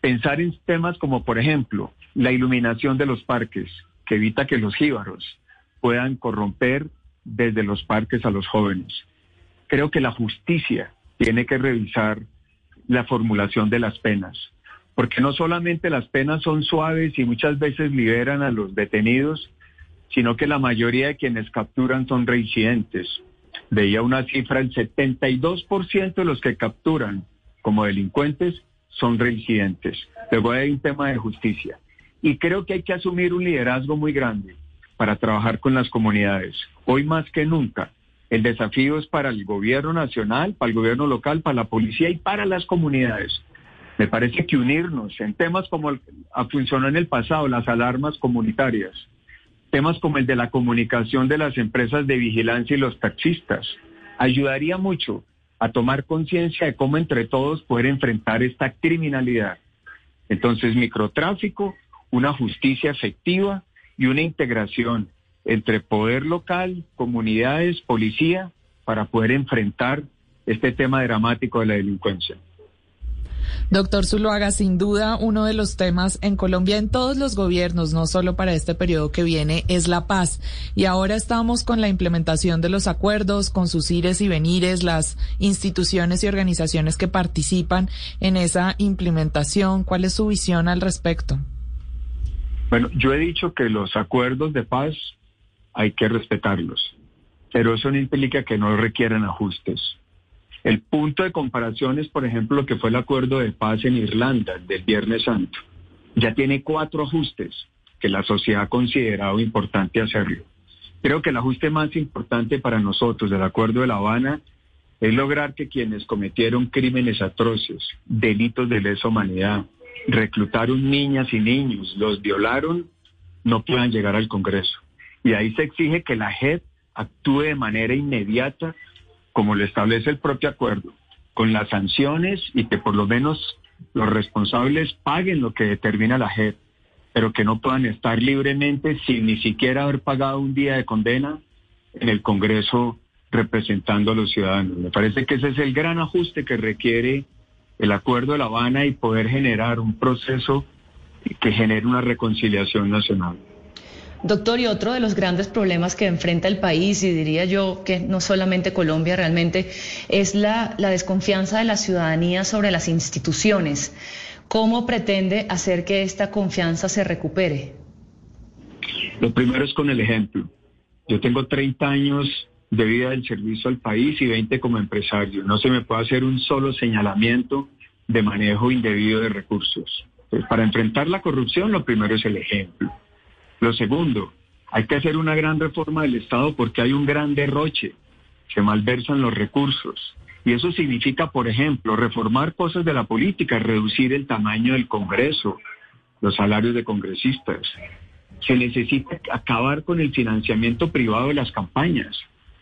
pensar en temas como, por ejemplo, la iluminación de los parques, que evita que los jíbaros puedan corromper desde los parques a los jóvenes. Creo que la justicia tiene que revisar la formulación de las penas, porque no solamente las penas son suaves y muchas veces liberan a los detenidos, sino que la mayoría de quienes capturan son reincidentes. Veía una cifra, el 72% de los que capturan como delincuentes son reincidentes. Luego hay un tema de justicia. Y creo que hay que asumir un liderazgo muy grande para trabajar con las comunidades. Hoy más que nunca, el desafío es para el gobierno nacional, para el gobierno local, para la policía y para las comunidades. Me parece que unirnos en temas como funcionó en el pasado, las alarmas comunitarias, temas como el de la comunicación de las empresas de vigilancia y los taxistas, ayudaría mucho a tomar conciencia de cómo entre todos poder enfrentar esta criminalidad. Entonces, microtráfico, una justicia efectiva y una integración entre poder local, comunidades, policía, para poder enfrentar este tema dramático de la delincuencia. Doctor Zuluaga, sin duda uno de los temas en Colombia, en todos los gobiernos, no solo para este periodo que viene, es la paz. Y ahora estamos con la implementación de los acuerdos, con sus ires y venires, las instituciones y organizaciones que participan en esa implementación. ¿Cuál es su visión al respecto? Bueno, yo he dicho que los acuerdos de paz hay que respetarlos, pero eso no implica que no requieran ajustes. El punto de comparación es, por ejemplo, lo que fue el acuerdo de paz en Irlanda del Viernes Santo. Ya tiene cuatro ajustes que la sociedad ha considerado importante hacerlo. Creo que el ajuste más importante para nosotros del acuerdo de La Habana es lograr que quienes cometieron crímenes atroces, delitos de lesa humanidad, reclutaron niñas y niños, los violaron, no puedan llegar al Congreso. Y ahí se exige que la JEP actúe de manera inmediata como lo establece el propio acuerdo, con las sanciones y que por lo menos los responsables paguen lo que determina la JEP, pero que no puedan estar libremente sin ni siquiera haber pagado un día de condena en el Congreso representando a los ciudadanos. Me parece que ese es el gran ajuste que requiere el acuerdo de La Habana y poder generar un proceso que genere una reconciliación nacional. Doctor, y otro de los grandes problemas que enfrenta el país, y diría yo que no solamente Colombia realmente, es la, desconfianza de la ciudadanía sobre las instituciones. ¿Cómo pretende hacer que esta confianza se recupere? Lo primero es con el ejemplo. Yo tengo 30 años de vida del servicio al país y 20 como empresario. No se me puede hacer un solo señalamiento de manejo indebido de recursos. para enfrentar la corrupción, lo primero es el ejemplo. Lo segundo, hay que hacer una gran reforma del Estado porque hay un gran derroche. Se malversan los recursos. Y eso significa, por ejemplo, reformar cosas de la política, reducir el tamaño del Congreso, los salarios de congresistas. Se necesita acabar con el financiamiento privado de las campañas,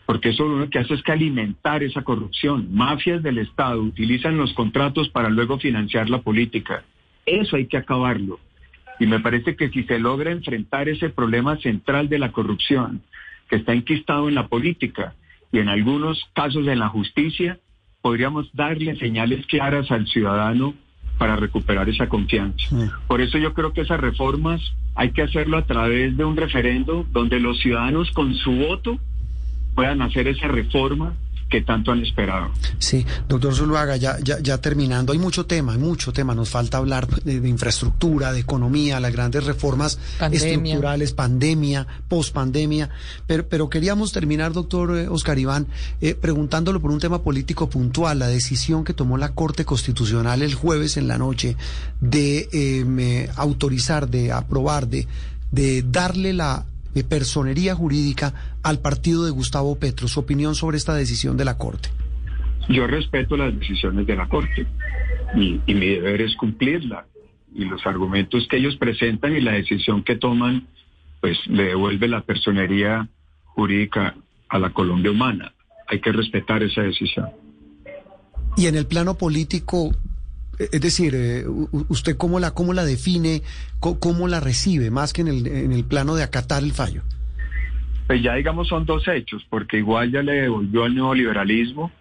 porque eso lo que hace es que alimentar esa corrupción. Mafias del Estado utilizan los contratos para luego financiar la política. Eso hay que acabarlo. Y me parece que si se logra enfrentar ese problema central de la corrupción, que está enquistado en la política y en algunos casos en la justicia, podríamos darle señales claras al ciudadano para recuperar esa confianza. Por eso yo creo que esas reformas hay que hacerlo a través de un referendo donde los ciudadanos con su voto puedan hacer esa reforma que tanto han esperado. Sí, doctor Zuluaga, ya, ya, ya terminando, hay mucho tema, hay mucho tema, nos falta hablar de, infraestructura, de economía, las grandes reformas estructurales, pandemia, pospandemia, pero, pero queríamos terminar, doctor eh, Oscar Iván, eh, preguntándolo por un tema político puntual, la decisión que tomó la Corte Constitucional el jueves en la noche de eh, autorizar, de aprobar, de, de darle la de personería jurídica al partido de Gustavo Petro. Su opinión sobre esta decisión de la Corte. Yo respeto las decisiones de la Corte y, mi deber es cumplirla. Y los argumentos que ellos presentan y la decisión que toman, pues le devuelve la personería jurídica a la Colombia humana. Hay que respetar esa decisión. Y en el plano político, es decir, eh, ¿usted cómo la, cómo la define, cómo, la recibe, más que en el, en el plano de acatar el fallo? Pues ya digamos son dos hechos, porque igual ya le devolvió al neoliberalismo,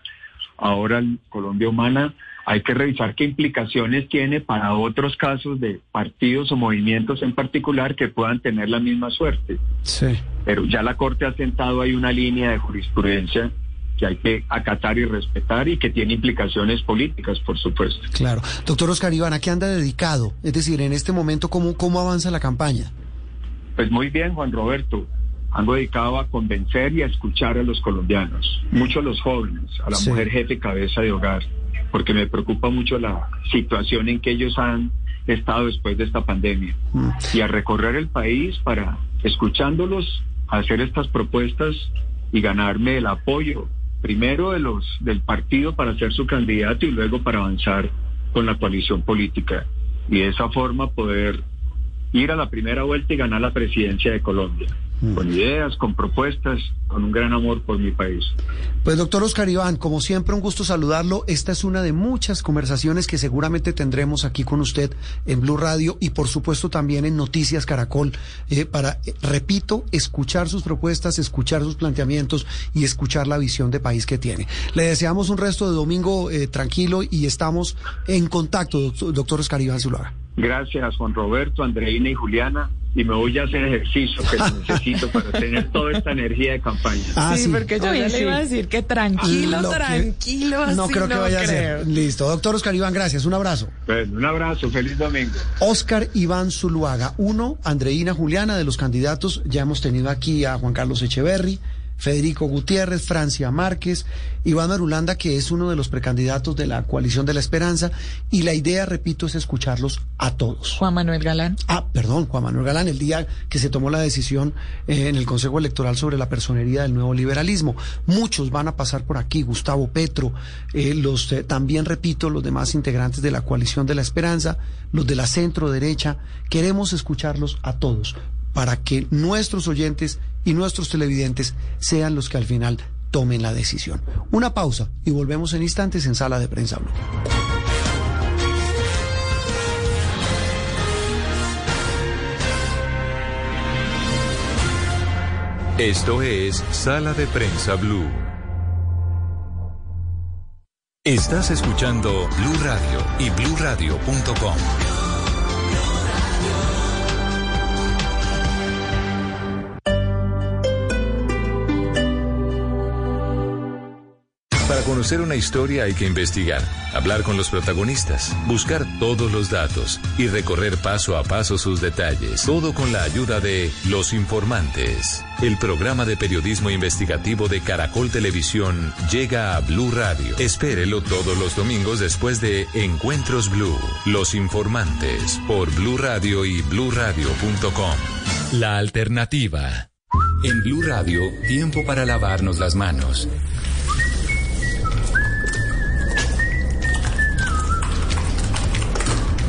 ahora en Colombia Humana hay que revisar qué implicaciones tiene para otros casos de partidos o movimientos en particular que puedan tener la misma suerte. Sí. Pero ya la Corte ha sentado ahí una línea de jurisprudencia que hay que acatar y respetar y que tiene implicaciones políticas, por supuesto. Claro. Doctor Oscar Iván, ¿a qué anda dedicado? Es decir, en este momento, ¿cómo, cómo avanza la campaña? Pues muy bien, Juan Roberto. Ando dedicado a convencer y a escuchar a los colombianos, mucho a los jóvenes, a la mujer jefe cabeza de hogar, porque me preocupa mucho la situación en que ellos han estado después de esta pandemia. Mm. Y a recorrer el país para, escuchándolos, hacer estas propuestas y ganarme el apoyo primero de los del partido para ser su candidato y luego para avanzar con la coalición política y de esa forma poder ir a la primera vuelta y ganar la presidencia de Colombia. Mm. con ideas, con propuestas, con un gran amor por mi país. Pues doctor Oscar Iván, como siempre un gusto saludarlo. Esta es una de muchas conversaciones que seguramente tendremos aquí con usted en Blue Radio y por supuesto también en Noticias Caracol eh, para, eh, repito, escuchar sus propuestas, escuchar sus planteamientos y escuchar la visión de país que tiene. Le deseamos un resto de domingo eh, tranquilo y estamos en contacto, doctor Oscar Iván Zuluaga. Gracias, Juan Roberto, Andreina y Juliana y me voy a hacer ejercicio que necesito para tener toda esta energía de campaña. Ah, sí, porque yo ya le iba a decir que tranquilo, tranquilo. no creo que vaya a ser. Listo. Doctor Oscar Iván, gracias. Un abrazo. un abrazo. Feliz domingo. Oscar Iván Zuluaga. Uno, Andreina Juliana, de los candidatos. Ya hemos tenido aquí a Juan Carlos Echeverry. Federico Gutiérrez, Francia Márquez, Iván Marulanda, que es uno de los precandidatos de la coalición de la esperanza, y la idea, repito, es escucharlos a todos. Juan Manuel Galán. Ah, perdón, Juan Manuel Galán, el día que se tomó la decisión eh, en el Consejo Electoral sobre la personería del nuevo liberalismo. Muchos van a pasar por aquí, Gustavo Petro, eh, los eh, también, repito, los demás integrantes de la coalición de la esperanza, los de la centro derecha, queremos escucharlos a todos para que nuestros oyentes y nuestros televidentes sean los que al final tomen la decisión. Una pausa y volvemos en instantes en Sala de Prensa Blue. Esto es Sala de Prensa Blue. Estás escuchando Blue Radio y bluradio.com. conocer una historia hay que investigar, hablar con los protagonistas, buscar todos los datos y recorrer paso a paso sus detalles. Todo con la ayuda de Los Informantes. El programa de periodismo investigativo de Caracol Televisión llega a Blue Radio. Espérelo todos los domingos después de Encuentros Blue. Los Informantes por Blue Radio y bluradio.com. La alternativa. En Blue Radio, tiempo para lavarnos las manos.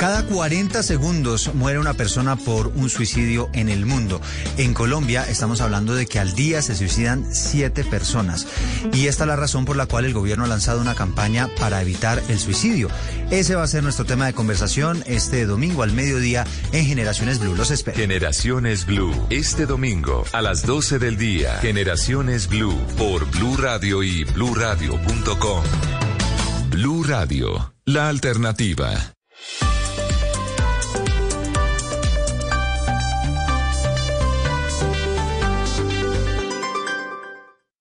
Cada 40 segundos muere una persona por un suicidio en el mundo. En Colombia estamos hablando de que al día se suicidan 7 personas. Y esta es la razón por la cual el gobierno ha lanzado una campaña para evitar el suicidio. Ese va a ser nuestro tema de conversación este domingo al mediodía en Generaciones Blue. Los espero. Generaciones Blue. Este domingo a las 12 del día. Generaciones Blue por Blue Radio y bluradio.com. Blue Radio. La alternativa.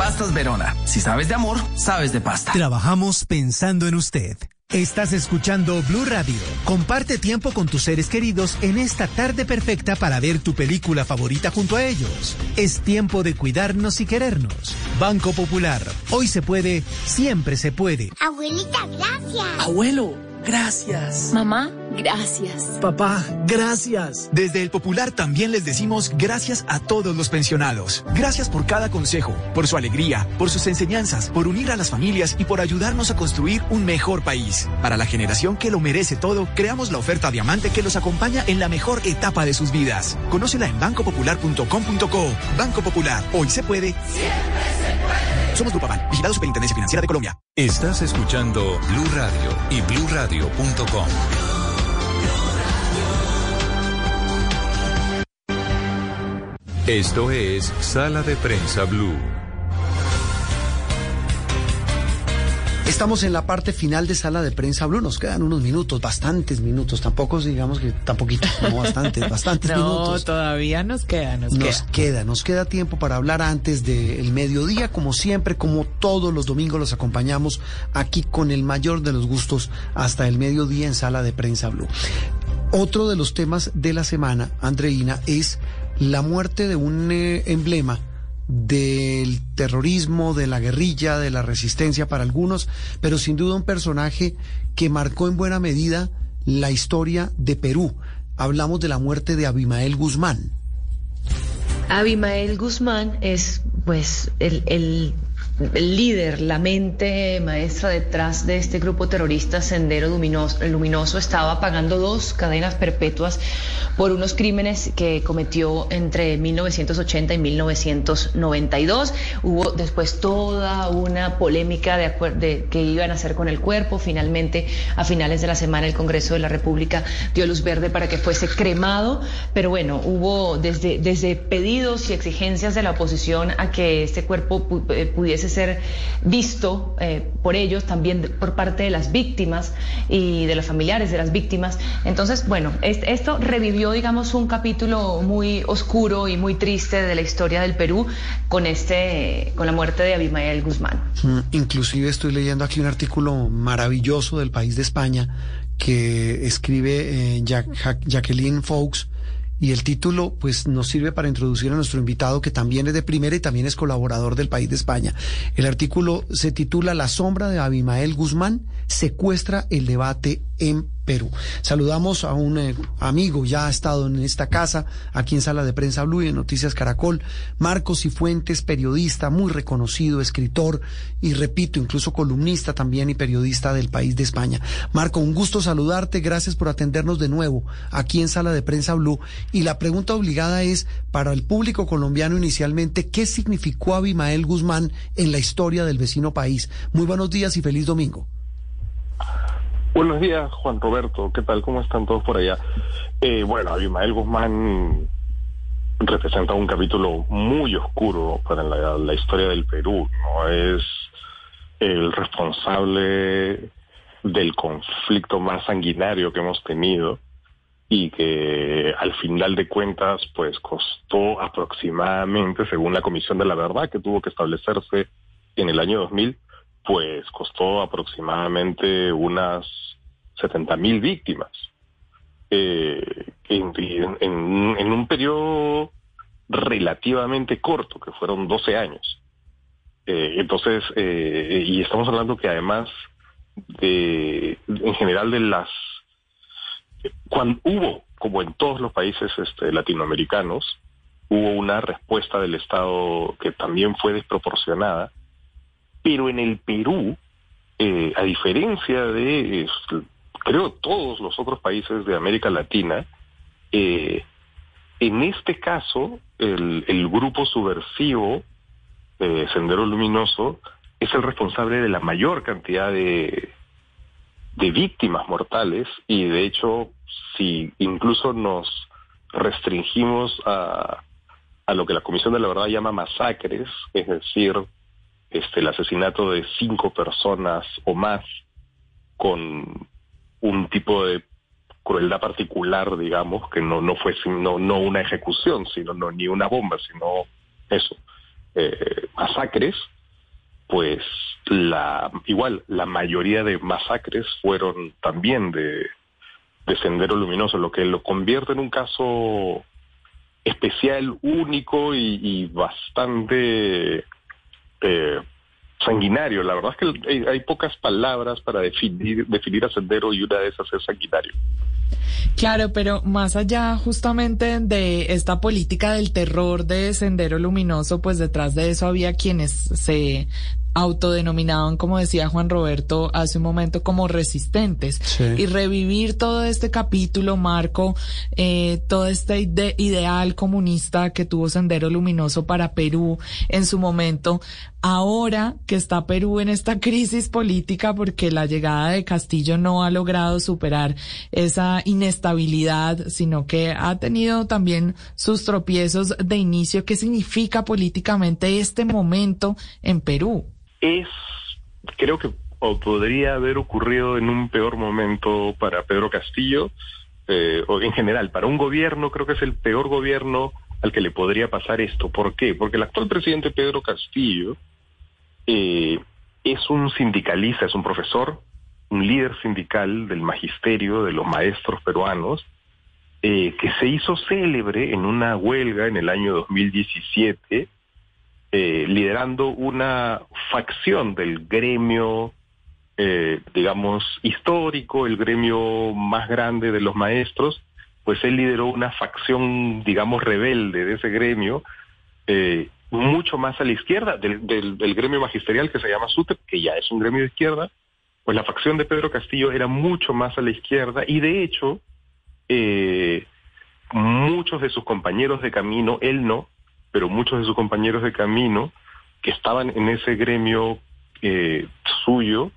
Pastas Verona. Si sabes de amor, sabes de pasta. Trabajamos pensando en usted. Estás escuchando Blue Radio. Comparte tiempo con tus seres queridos en esta tarde perfecta para ver tu película favorita junto a ellos. Es tiempo de cuidarnos y querernos. Banco Popular. Hoy se puede, siempre se puede. Abuelita, gracias. Abuelo, gracias. Mamá, gracias. Papá, gracias. Desde el Popular también les decimos gracias a todos los pensionados. Gracias por cada consejo, por su alegría, por sus enseñanzas, por unir a las familias y por ayudarnos a construir un mejor país. Para la generación que lo merece todo, creamos la oferta Diamante que los acompaña en la mejor etapa de sus vidas. Conócela en bancopopular.com.co. Banco Popular, hoy se puede. Siempre se puede. Somos Grupo Aval, vigilado Superintendencia Financiera de Colombia. Estás escuchando Blue Radio y bluradio.com. Esto es Sala de Prensa Blue. Estamos en la parte final de Sala de Prensa Blue. Nos quedan unos minutos, bastantes minutos. Tampoco digamos que tampoco, no bastantes, bastantes no, minutos. todavía nos queda, nos, Nos queda. queda, nos queda tiempo para hablar antes del mediodía, como siempre, como todos los domingos los acompañamos aquí con el mayor de los gustos hasta el mediodía en Sala de Prensa Blue. Otro de los temas de la semana, Andreina, es la muerte de un eh, emblema del terrorismo, de la guerrilla, de la resistencia para algunos, pero sin duda un personaje que marcó en buena medida la historia de Perú. Hablamos de la muerte de Abimael Guzmán. Abimael Guzmán es pues el, el, líder, la mente maestra detrás de este grupo terrorista Sendero Luminoso, Luminoso. Estaba pagando dos cadenas perpetuas por unos crímenes que cometió entre 1980 y 1992. Hubo después toda una polémica de, de qué iban a hacer con el cuerpo. Finalmente, a finales de la semana, el Congreso de la República dio luz verde para que fuese cremado. Pero bueno, hubo desde, desde pedidos y exigencias de la oposición a que este cuerpo pu pudiese ser visto eh, por ellos, también por parte de las víctimas y de los familiares de las víctimas. Entonces, bueno, es, esto revivió, digamos, un capítulo muy oscuro y muy triste de la historia del Perú con este, con la muerte de Abimael Guzmán. Mm, inclusive estoy leyendo aquí un artículo maravilloso del país de España que escribe eh, Jacqueline Fox y el título pues nos sirve para introducir a nuestro invitado que también es de primera y también es colaborador del país de España. El artículo se titula La sombra de Abimael Guzmán secuestra el debate en Perú. Saludamos a un eh, amigo, ya ha estado en esta casa, aquí en Sala de Prensa Blue y en Noticias Caracol, Marcos Cifuentes, periodista muy reconocido, escritor y repito, incluso columnista también y periodista del país de España. Marco, un gusto saludarte, gracias por atendernos de nuevo aquí en Sala de Prensa Blue. Y la pregunta obligada es, para el público colombiano inicialmente, ¿qué significó Abimael Guzmán en la historia del vecino país? Muy buenos días y feliz domingo. Buenos días, Juan Roberto. ¿Qué tal? ¿Cómo están todos por allá? Eh, bueno, Abimael Guzmán representa un capítulo muy oscuro para la, historia del Perú. ¿no? Es el responsable del conflicto más sanguinario que hemos tenido y que al final de cuentas pues costó aproximadamente, según la Comisión de la Verdad que tuvo que establecerse en el año 2000, pues costó aproximadamente unas 70 mil víctimas. Eh, en, un periodo relativamente corto, que fueron 12 años. Eh, entonces, eh, y estamos hablando que además de, en general de las, cuando hubo, como en todos los países este, latinoamericanos, hubo una respuesta del Estado que también fue desproporcionada pero en el Perú, eh, a diferencia de, creo, todos los otros países de América Latina, eh, en este caso, el, grupo subversivo Sendero Luminoso es el responsable de la mayor cantidad de, de víctimas mortales y de hecho, si incluso nos restringimos a, a lo que la Comisión de la Verdad llama masacres, es decir, este, el asesinato de cinco personas o más con un tipo de crueldad particular, digamos, que no, no fue no, no una ejecución, sino no, ni una bomba, sino eso, eh, masacres, pues la igual la mayoría de masacres fueron también de, de Sendero Luminoso, lo que lo convierte en un caso especial, único y bastante eh, sanguinario. La verdad es que hay, pocas palabras para definir, definir a Sendero y una de esas es sanguinario. Claro, pero más allá justamente de esta política del terror de Sendero Luminoso, pues detrás de eso había quienes se autodenominaban, como decía Juan Roberto hace un momento, como resistentes. Y revivir todo este capítulo, Marco, eh, todo este ideal comunista que tuvo Sendero Luminoso para Perú en su momento, ahora que está Perú en esta crisis política porque la llegada de Castillo no ha logrado superar esa inestabilidad, sino que ha tenido también sus tropiezos de inicio. ¿Qué significa políticamente este momento en Perú? Es, creo que podría haber ocurrido en un peor momento para Pedro Castillo, eh, o en general, para un gobierno, creo que es el peor gobierno al que le podría pasar esto. ¿Por qué? Porque el actual presidente Pedro Castillo eh, es un sindicalista, es un profesor, un líder sindical del magisterio de los maestros peruanos, eh, que se hizo célebre en una huelga en el año 2017 eh, liderando una facción del gremio, eh, digamos, histórico, el gremio más grande de los maestros, pues él lideró una facción, digamos, rebelde de ese gremio, eh, mucho más a la izquierda del, del, gremio magisterial que se llama SUTEP, que ya es un gremio de izquierda, pues la facción de Pedro Castillo era mucho más a la izquierda y de hecho muchos de sus compañeros de camino, él no, pero muchos de sus compañeros de camino que estaban en ese gremio eh, suyo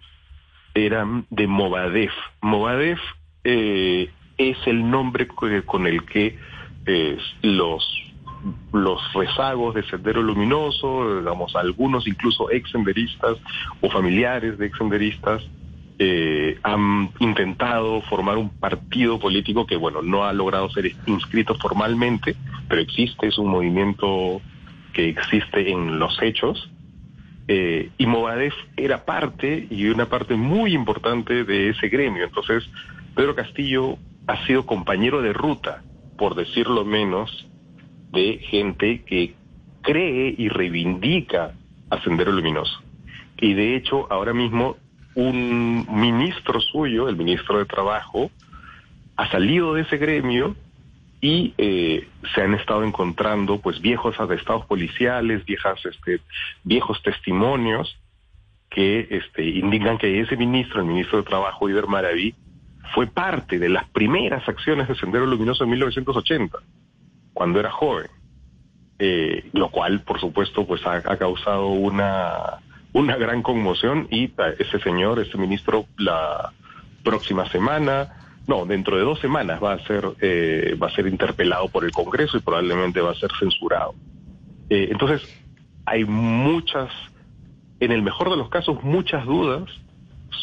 eran de Movadef. Movadef eh, es el nombre con el que eh, los los rezagos de Sendero Luminoso, digamos, algunos incluso ex senderistas o familiares de ex senderistas eh, han intentado formar un partido político que, bueno, no ha logrado ser inscrito formalmente, pero existe, es un movimiento que existe en los hechos. Eh, y Movadef era parte y una parte muy importante de ese gremio. Entonces, Pedro Castillo ha sido compañero de ruta, por decirlo menos, de gente que cree y reivindica a Sendero Luminoso. Y de hecho, ahora mismo un ministro suyo, el ministro de Trabajo, ha salido de ese gremio y eh, se han estado encontrando pues viejos arrestados policiales, viejas, este, viejos testimonios que este, indican que ese ministro, el ministro de Trabajo, Iber Maraví, fue parte de las primeras acciones de Sendero Luminoso en 1980, cuando era joven. Eh, lo cual, por supuesto, pues ha, causado una, una gran conmoción y ese señor, ese ministro, la próxima semana, no, dentro de dos semanas va a ser, eh, va a ser interpelado por el Congreso y probablemente va a ser censurado. Eh, entonces, hay muchas, en el mejor de los casos, muchas dudas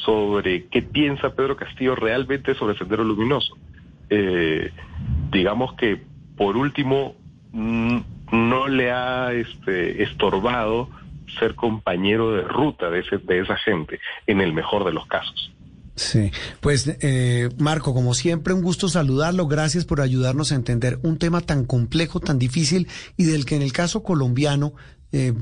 sobre qué piensa Pedro Castillo realmente sobre Sendero Luminoso. Eh, digamos que, por último, no le ha este, estorbado ser compañero de ruta de, ese, de esa gente, en el mejor de los casos. Sí, pues eh, Marco, como siempre, un gusto saludarlo. Gracias por ayudarnos a entender un tema tan complejo, tan difícil y del que en el caso colombiano eh,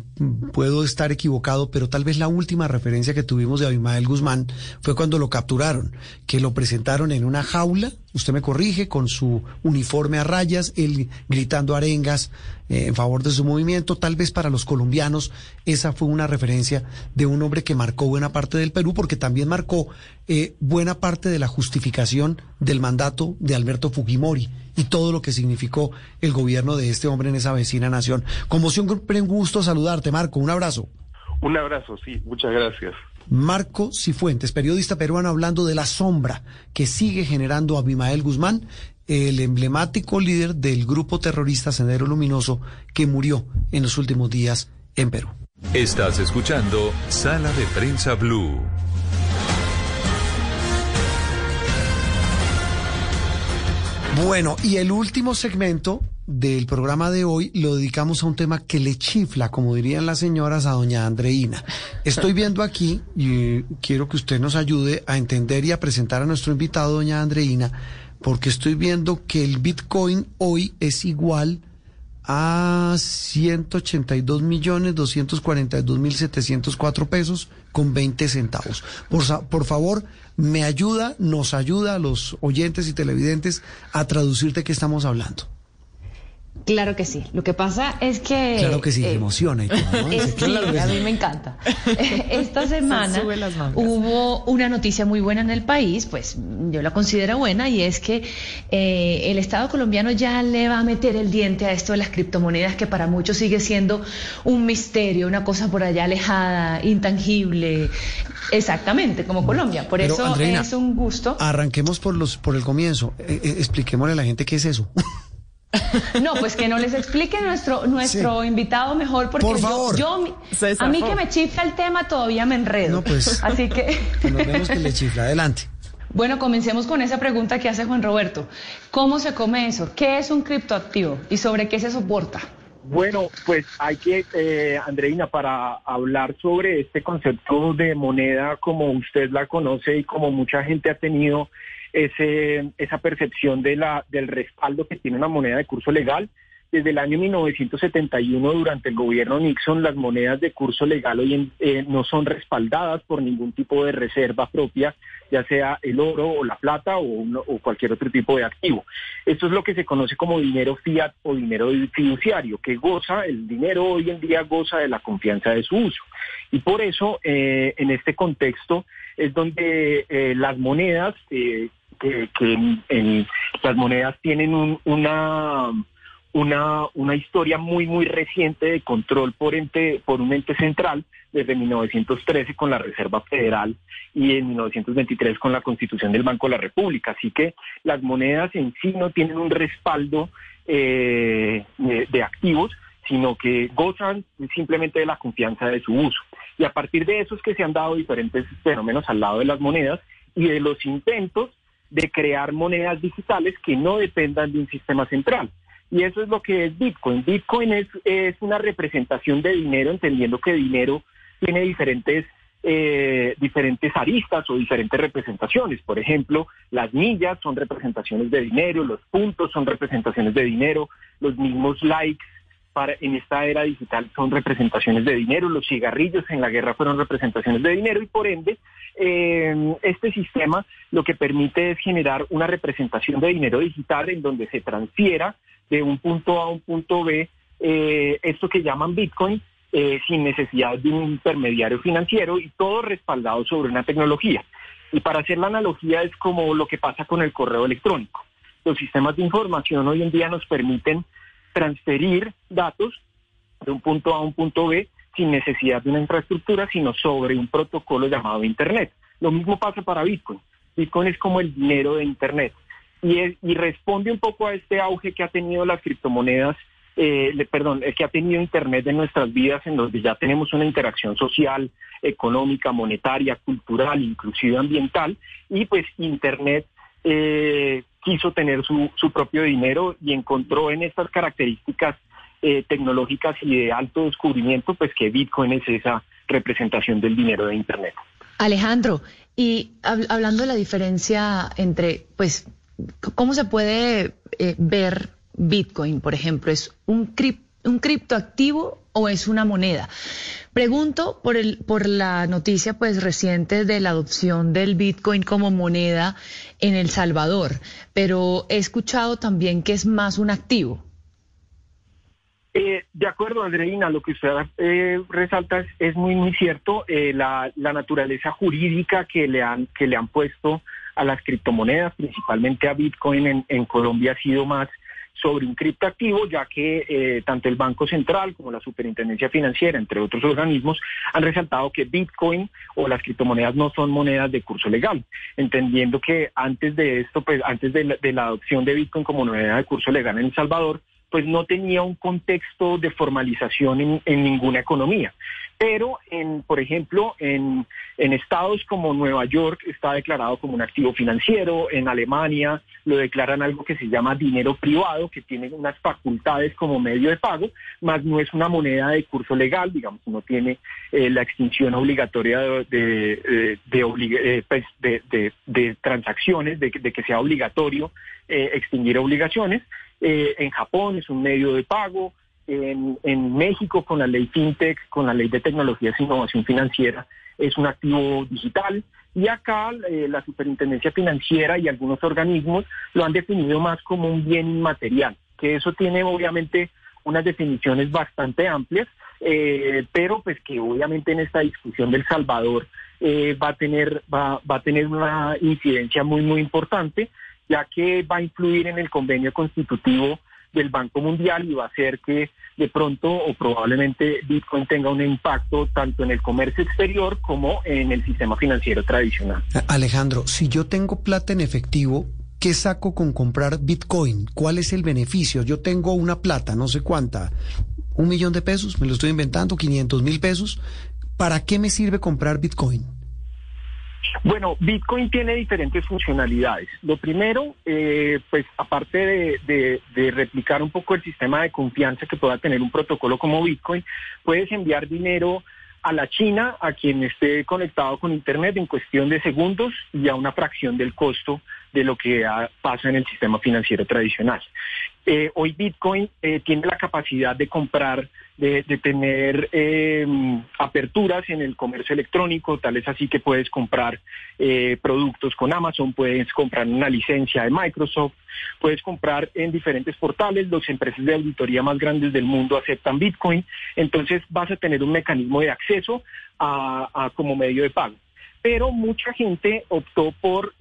puedo estar equivocado, pero tal vez la última referencia que tuvimos de Abimael Guzmán fue cuando lo capturaron, que lo presentaron en una jaula, usted me corrige, con su uniforme a rayas, él gritando arengas en favor de su movimiento. Tal vez para los colombianos esa fue una referencia de un hombre que marcó buena parte del Perú, porque también marcó eh, buena parte de la justificación del mandato de Alberto Fujimori y todo lo que significó el gobierno de este hombre en esa vecina nación. Como siempre, un gusto saludarte, Marco. Un abrazo. Un abrazo, sí. Muchas gracias. Marco Cifuentes, periodista peruano, hablando de la sombra que sigue generando Abimael Guzmán, el emblemático líder del grupo terrorista Sendero Luminoso que murió en los últimos días en Perú. Estás escuchando Sala de Prensa Blue. Bueno, y el último segmento del programa de hoy lo dedicamos a un tema que le chifla, como dirían las señoras, a doña Andreina. Estoy viendo aquí y quiero que usted nos ayude a entender y a presentar a nuestro invitado, doña Andreina, porque estoy viendo que el Bitcoin hoy es igual a 182 millones 242 mil 704 pesos con 20 centavos. Por, por favor, me ayuda, nos ayuda a los oyentes y televidentes a traducirte qué estamos hablando. Claro que sí. Lo que pasa es que... Claro que sí, eh, emociona. Y todo, ¿no? es, claro sí, a mí me encanta. Esta semana hubo una noticia muy buena en el país, pues yo la considero buena, y es que eh, el Estado colombiano ya le va a meter el diente a esto de las criptomonedas, que para muchos sigue siendo un misterio, una cosa por allá alejada, intangible. Exactamente, como Colombia. Por Pero, eso Andreina, es un gusto. Arranquemos por, los, por el comienzo. Eh, eh, expliquémosle a la gente qué es eso. No, pues que no les explique nuestro nuestro invitado mejor porque Por yo- yo, a mí que me chifla el tema todavía me enredo. No, pues. Así que Que nos vemos que le chifla. Adelante. bueno, comencemos con esa pregunta que hace Juan Roberto. ¿Cómo se come eso? ¿Qué es un criptoactivo y sobre qué se soporta? Bueno, pues hay que, eh, Andreina, para hablar sobre este concepto de moneda como usted la conoce y como mucha gente ha tenido ese, esa percepción de la, del respaldo que tiene una moneda de curso legal. Desde el año 1971, durante el gobierno Nixon, las monedas de curso legal hoy en- eh, no son respaldadas por ningún tipo de reserva propia, ya sea el oro o la plata o, uno- o cualquier otro tipo de activo. Esto es lo que se conoce como dinero fiat o dinero fiduciario, que goza, el dinero hoy en día goza de la confianza de su uso. Y por eso, eh, en este contexto, es donde eh, las monedas, eh, que, que en- las monedas tienen un- una una, una historia muy, muy reciente de control por, ente, por un ente central desde 1913 con la Reserva Federal y en 1923 con la Constitución del Banco de la República. Así que las monedas en sí no tienen un respaldo eh, de, de activos, sino que gozan simplemente de la confianza de su uso. Y a partir de eso es que se han dado diferentes fenómenos al lado de las monedas y de los intentos de crear monedas digitales que no dependan de un sistema central. Y eso es lo que es Bitcoin. Bitcoin es, es una representación de dinero, entendiendo que dinero tiene diferentes, eh, diferentes aristas o diferentes representaciones. Por ejemplo, las millas son representaciones de dinero, los puntos son representaciones de dinero, los mismos likes para, en esta era digital son representaciones de dinero, los cigarrillos en la guerra fueron representaciones de dinero y por ende eh, este sistema lo que permite es generar una representación de dinero digital en donde se transfiera de un punto A a un punto B eh, esto que llaman Bitcoin eh, sin necesidad de un intermediario financiero y todo respaldado sobre una tecnología. Y para hacer la analogía es como lo que pasa con el correo electrónico. Los sistemas de información hoy en día nos permiten transferir datos de un punto A a un punto B sin necesidad de una infraestructura, sino sobre un protocolo llamado Internet. Lo mismo pasa para Bitcoin. Bitcoin es como el dinero de Internet y, y responde un poco a este auge que ha tenido las criptomonedas eh, perdón, que ha tenido Internet en nuestras vidas, en donde ya tenemos una interacción social, económica, monetaria, cultural, inclusive ambiental, y pues Internet eh, quiso tener su, su, propio dinero y encontró en estas características eh, tecnológicas y de alto descubrimiento, pues que Bitcoin es esa representación del dinero de Internet. Alejandro, y hablando de la diferencia entre, pues, ¿cómo se puede eh, ver Bitcoin, por ejemplo? ¿Es un, un criptoactivo o es una moneda? Pregunto por, el, por la noticia pues reciente de la adopción del Bitcoin como moneda en El Salvador, pero he escuchado también que es más un activo. Eh, de acuerdo, Andreina, lo que usted eh, resalta es, muy, muy cierto. Eh, la, naturaleza jurídica que le han, que le han puesto a las criptomonedas, principalmente a Bitcoin en Colombia, ha sido más sobre un criptoactivo, ya que eh, tanto el Banco Central como la Superintendencia Financiera, entre otros organismos, han resaltado que Bitcoin o las criptomonedas no son monedas de curso legal, entendiendo que antes de esto, pues antes de la, de la adopción de Bitcoin como moneda de curso legal en El Salvador, pues no tenía un contexto de formalización en, ninguna economía. Pero, en, por ejemplo, en, estados como Nueva York está declarado como un activo financiero, en Alemania lo declaran algo que se llama dinero privado, que tiene unas facultades como medio de pago, más no es una moneda de curso legal, digamos, no tiene eh, la extinción obligatoria de, de, pues, transacciones, de, que sea obligatorio eh, extinguir obligaciones. Eh, en Japón es un medio de pago, en, México con la ley FinTech, con la ley de tecnologías e innovación financiera, es un activo digital. Y acá eh, la Superintendencia Financiera y algunos organismos lo han definido más como un bien inmaterial, que eso tiene obviamente unas definiciones bastante amplias, eh, pero pues que obviamente en esta discusión del Salvador va a tener va a tener una incidencia muy muy importante ya que va a influir en el convenio constitutivo del Banco Mundial y va a hacer que de pronto o probablemente Bitcoin tenga un impacto tanto en el comercio exterior como en el sistema financiero tradicional. Alejandro, si yo tengo plata en efectivo, ¿qué saco con comprar Bitcoin? ¿Cuál es el beneficio? Yo tengo una plata, no sé cuánta, un millón de pesos, me lo estoy inventando, 500 mil pesos. ¿Para qué me sirve comprar Bitcoin? Bueno, Bitcoin tiene diferentes funcionalidades. Lo primero, eh, pues aparte de, replicar un poco el sistema de confianza que pueda tener un protocolo como Bitcoin, puedes enviar dinero a la China, a quien esté conectado con Internet en cuestión de segundos y a una fracción del costo de lo que pasa en el sistema financiero tradicional. Eh, hoy Bitcoin eh, tiene la capacidad de comprar, de, tener em, aperturas en el comercio electrónico, tal es así que puedes comprar eh, productos con Amazon, puedes comprar una licencia de Microsoft, puedes comprar en diferentes portales, las empresas de auditoría más grandes del mundo aceptan Bitcoin, entonces vas a tener un mecanismo de acceso a, como medio de pago. Pero mucha gente optó por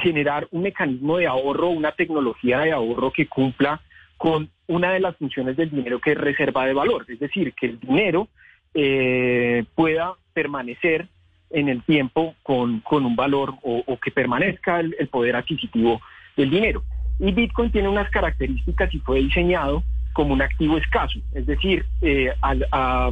generar un mecanismo de ahorro, una tecnología de ahorro que cumpla con una de las funciones del dinero que es reserva de valor, es decir, que el dinero eh, pueda permanecer en el tiempo con, un valor o, que permanezca el, poder adquisitivo del dinero. Y Bitcoin tiene unas características y fue diseñado como un activo escaso, es decir, eh, a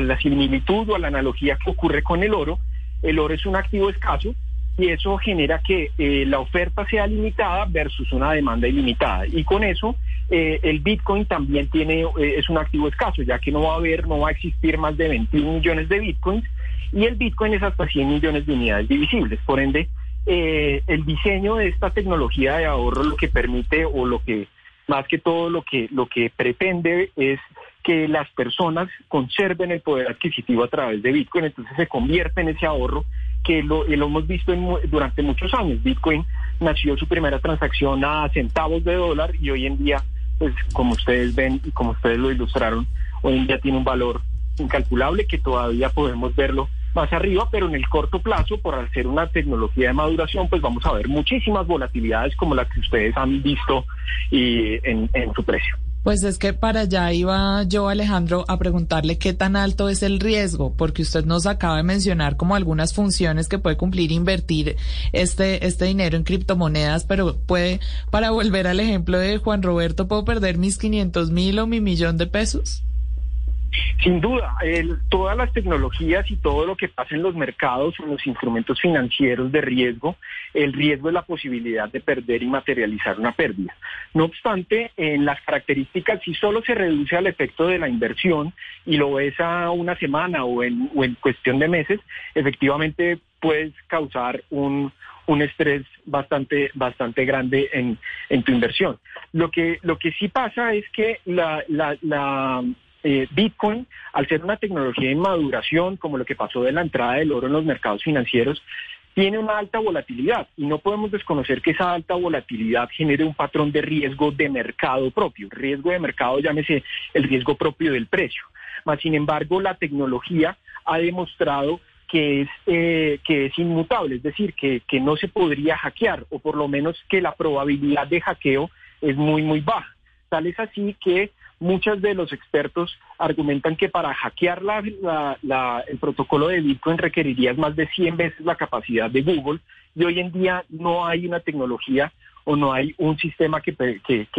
la similitud o a la analogía que ocurre con el oro, el oro es un activo escaso y eso genera que eh, la oferta sea limitada versus una demanda ilimitada. Y con eso eh, el Bitcoin también tiene eh, es un activo escaso, ya que no va a haber, no va a existir más de 21 millones de Bitcoins y el Bitcoin es hasta 100 millones de unidades divisibles. Por ende, el diseño de esta tecnología de ahorro lo que permite o lo que más que todo lo que, lo que pretende es que las personas conserven el poder adquisitivo a través de Bitcoin, entonces se convierte en ese ahorro que lo, lo hemos visto en, durante muchos años. Bitcoin nació su primera transacción a centavos de dólar y hoy en día, pues como ustedes ven y como ustedes lo ilustraron, hoy en día tiene un valor incalculable que todavía podemos verlo más arriba, pero en el corto plazo, por hacer una tecnología de maduración, pues vamos a ver muchísimas volatilidades como las que ustedes han visto y en, en su precio. Pues es que para allá iba yo, Alejandro, a preguntarle qué tan alto es el riesgo, porque usted nos acaba de mencionar como algunas funciones que puede cumplir invertir este, este dinero en criptomonedas, pero puede, para volver al ejemplo de Juan Roberto, ¿puedo perder mis 500 mil o mi millón de pesos? Sin duda, todas las tecnologías y todo lo que pasa en los mercados, en los instrumentos financieros de riesgo, el riesgo es la posibilidad de perder y materializar una pérdida. No obstante, en las características, si solo se reduce al efecto de la inversión y lo ves a una semana o en, cuestión de meses, efectivamente puedes causar un, estrés bastante, bastante grande en, tu inversión. Lo que, lo que sí pasa es que la eh, Bitcoin, al ser una tecnología en maduración, como lo que pasó de la entrada del oro en los mercados financieros, tiene una alta volatilidad y no podemos desconocer que esa alta volatilidad genere un patrón de riesgo de mercado propio. Riesgo de mercado, llámese el riesgo propio del precio. Mas, sin embargo, la tecnología ha demostrado que es, eh, que es inmutable, es decir, que, que no se podría hackear o por lo menos que la probabilidad de hackeo es muy, muy baja. Tal es así que Muchos de los expertos argumentan que para hackear el protocolo de Bitcoin requerirías más de 100 veces la capacidad de Google y hoy en día no hay una tecnología o no hay un sistema que,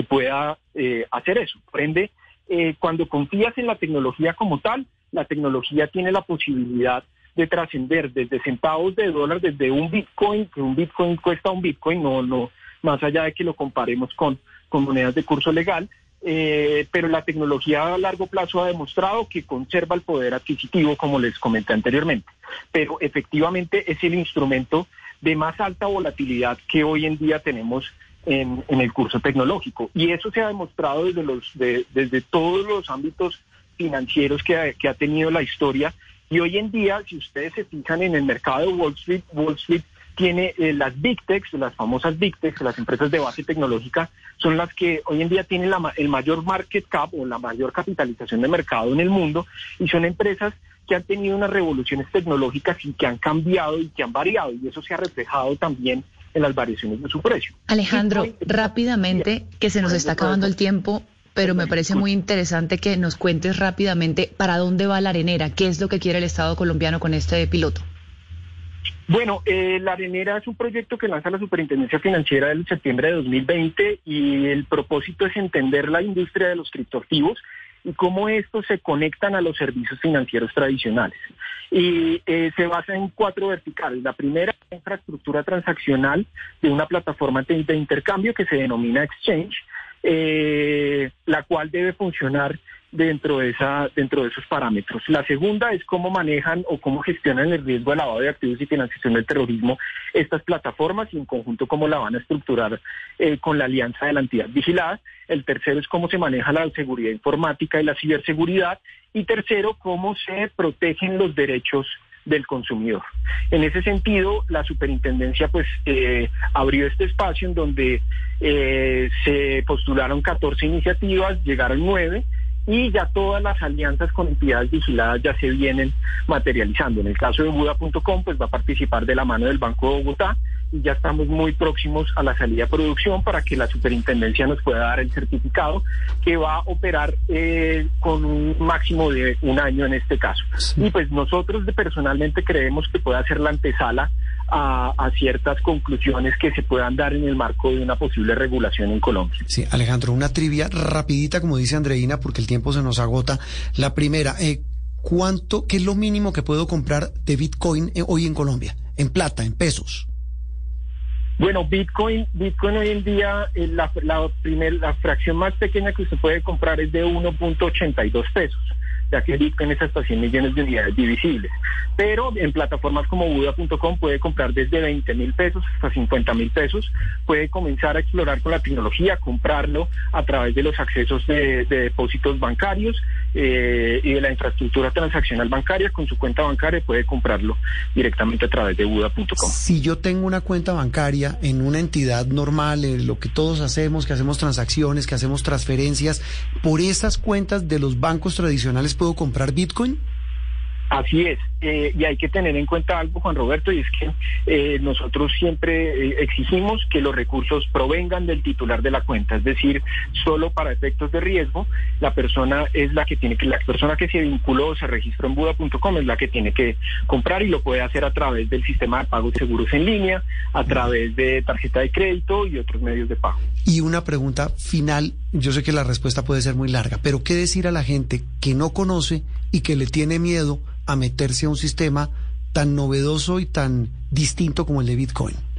pueda eh, hacer eso. Por ende, eh, cuando confías en la tecnología como tal, la tecnología tiene la posibilidad de trascender desde centavos de dólar, desde un Bitcoin, que un Bitcoin cuesta un Bitcoin, no, no, más allá de que lo comparemos con, con monedas de curso legal, eh, pero la tecnología a largo plazo ha demostrado que conserva el poder adquisitivo, como les comenté anteriormente. Pero efectivamente es el instrumento de más alta volatilidad que hoy en día tenemos en, el curso tecnológico. Y eso se ha demostrado desde, los, desde todos los ámbitos financieros que que ha tenido la historia. Y hoy en día, si ustedes se fijan en el mercado de Wall Street, Wall Street tiene eh, las Big Techs, las famosas Big Techs, las empresas de base tecnológica, son las que hoy en día tienen el mayor market cap o la mayor capitalización de mercado en el mundo y son empresas que han tenido unas revoluciones tecnológicas y que han cambiado y que han variado y eso se ha reflejado también en las variaciones de su precio. Alejandro, rápidamente, que se nos está acabando el tiempo, pero me parece muy interesante que nos cuentes rápidamente para dónde va la arenera, qué es lo que quiere el Estado colombiano con este piloto. Bueno, eh, la Arenera es un proyecto que lanza la Superintendencia Financiera del septiembre de 2020 y el propósito es entender la industria de los criptoactivos y cómo estos se conectan a los servicios financieros tradicionales. Y eh, se basa en cuatro verticales. La primera, la infraestructura transaccional de una plataforma de, intercambio que se denomina Exchange, eh, la cual debe funcionar dentro de, esa, dentro de esos parámetros. La segunda es cómo manejan o cómo gestionan el riesgo de lavado de activos y financiación del terrorismo estas plataformas y en conjunto cómo la van a estructurar eh, con la alianza de la entidad vigilada. El tercero es cómo se maneja la seguridad informática y la ciberseguridad. Y tercero, cómo se protegen los derechos del consumidor. En ese sentido, la superintendencia pues eh, abrió este espacio en donde eh, se postularon 14 iniciativas, llegaron nueve y ya todas las alianzas con entidades vigiladas ya se vienen materializando. En el caso de Buda.com, pues va a participar de la mano del Banco de Bogotá y ya estamos muy próximos a la salida de producción para que la superintendencia nos pueda dar el certificado que va a operar eh, con un máximo de un año en este caso. Y pues nosotros personalmente creemos que puede ser la antesala a, ciertas conclusiones que se puedan dar en el marco de una posible regulación en Colombia. Sí, Alejandro, una trivia rapidita, como dice Andreina, porque el tiempo se nos agota. La primera, eh, ¿cuánto, qué es lo mínimo que puedo comprar de Bitcoin eh, hoy en Colombia? En plata, en pesos. Bueno, Bitcoin, Bitcoin hoy en día, eh, la, la, la fracción más pequeña que usted puede comprar es de 1.82 pesos ya que Bitcoin es hasta 100 millones de unidades divisibles. Pero en plataformas como Buda.com puede comprar desde 20 mil pesos hasta 50 mil pesos, puede comenzar a explorar con la tecnología, comprarlo a través de los accesos de, de depósitos bancarios eh, y de la infraestructura transaccional bancaria con su cuenta bancaria puede comprarlo directamente a través de Buda.com. Si yo tengo una cuenta bancaria en una entidad normal, en lo que todos hacemos, que hacemos transacciones, que hacemos transferencias, por esas cuentas de los bancos tradicionales puedo comprar Bitcoin? Así es, eh, y hay que tener en cuenta algo, Juan Roberto, y es que eh, nosotros siempre eh, exigimos que los recursos provengan del titular de la cuenta, es decir, solo para efectos de riesgo, la persona es la que tiene que, la persona que se vinculó o se registró en Buda.com es la que tiene que comprar y lo puede hacer a través del sistema de pagos seguros en línea, a través de tarjeta de crédito y otros medios de pago. Y una pregunta final, yo sé que la respuesta puede ser muy larga, pero ¿qué decir a la gente que no conoce y que le tiene miedo a meterse a un sistema tan novedoso y tan distinto como el de Bitcoin?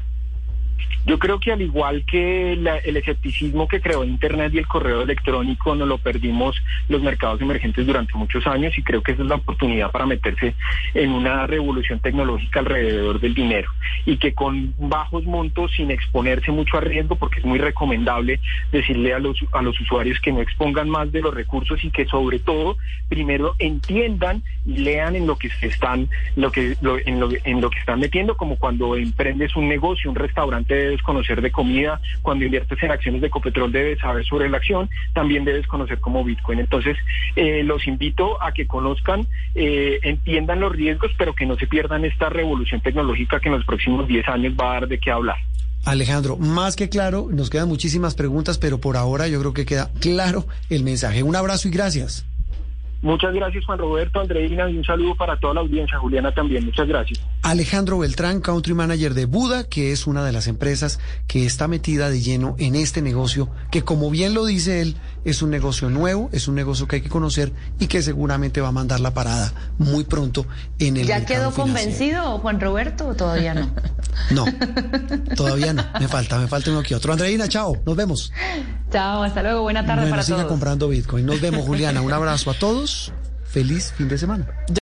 Yo creo que al igual que la, el escepticismo que creó Internet y el correo electrónico, no lo perdimos los mercados emergentes durante muchos años y creo que esa es la oportunidad para meterse en una revolución tecnológica alrededor del dinero. Y que con bajos montos, sin exponerse mucho a riesgo, porque es muy recomendable decirle a los, a los usuarios que no expongan más de los recursos y que sobre todo primero entiendan y lean en lo que se están, lo que, lo, en, lo, en lo que están metiendo, como cuando emprendes un negocio, un restaurante debes conocer de comida, cuando inviertes en acciones de Copetrol debes saber sobre la acción, también debes conocer como Bitcoin. Entonces, eh, los invito a que conozcan, eh, entiendan los riesgos, pero que no se pierdan esta revolución tecnológica que en los próximos 10 años va a dar de qué hablar. Alejandro, más que claro, nos quedan muchísimas preguntas, pero por ahora yo creo que queda claro el mensaje. Un abrazo y gracias. Muchas gracias, Juan Roberto, Andreina, y un saludo para toda la audiencia. Juliana también, muchas gracias. Alejandro Beltrán, Country Manager de Buda, que es una de las empresas que está metida de lleno en este negocio, que como bien lo dice él, es un negocio nuevo, es un negocio que hay que conocer y que seguramente va a mandar la parada muy pronto en el ¿Ya quedó convencido, Juan Roberto, o todavía no? No, todavía no. Me falta, me falta uno que otro. Andreina, chao, nos vemos. Chao, hasta luego, buena tarde bueno, para siga todos. comprando Bitcoin. Nos vemos, Juliana. Un abrazo a todos. Feliz fin de semana.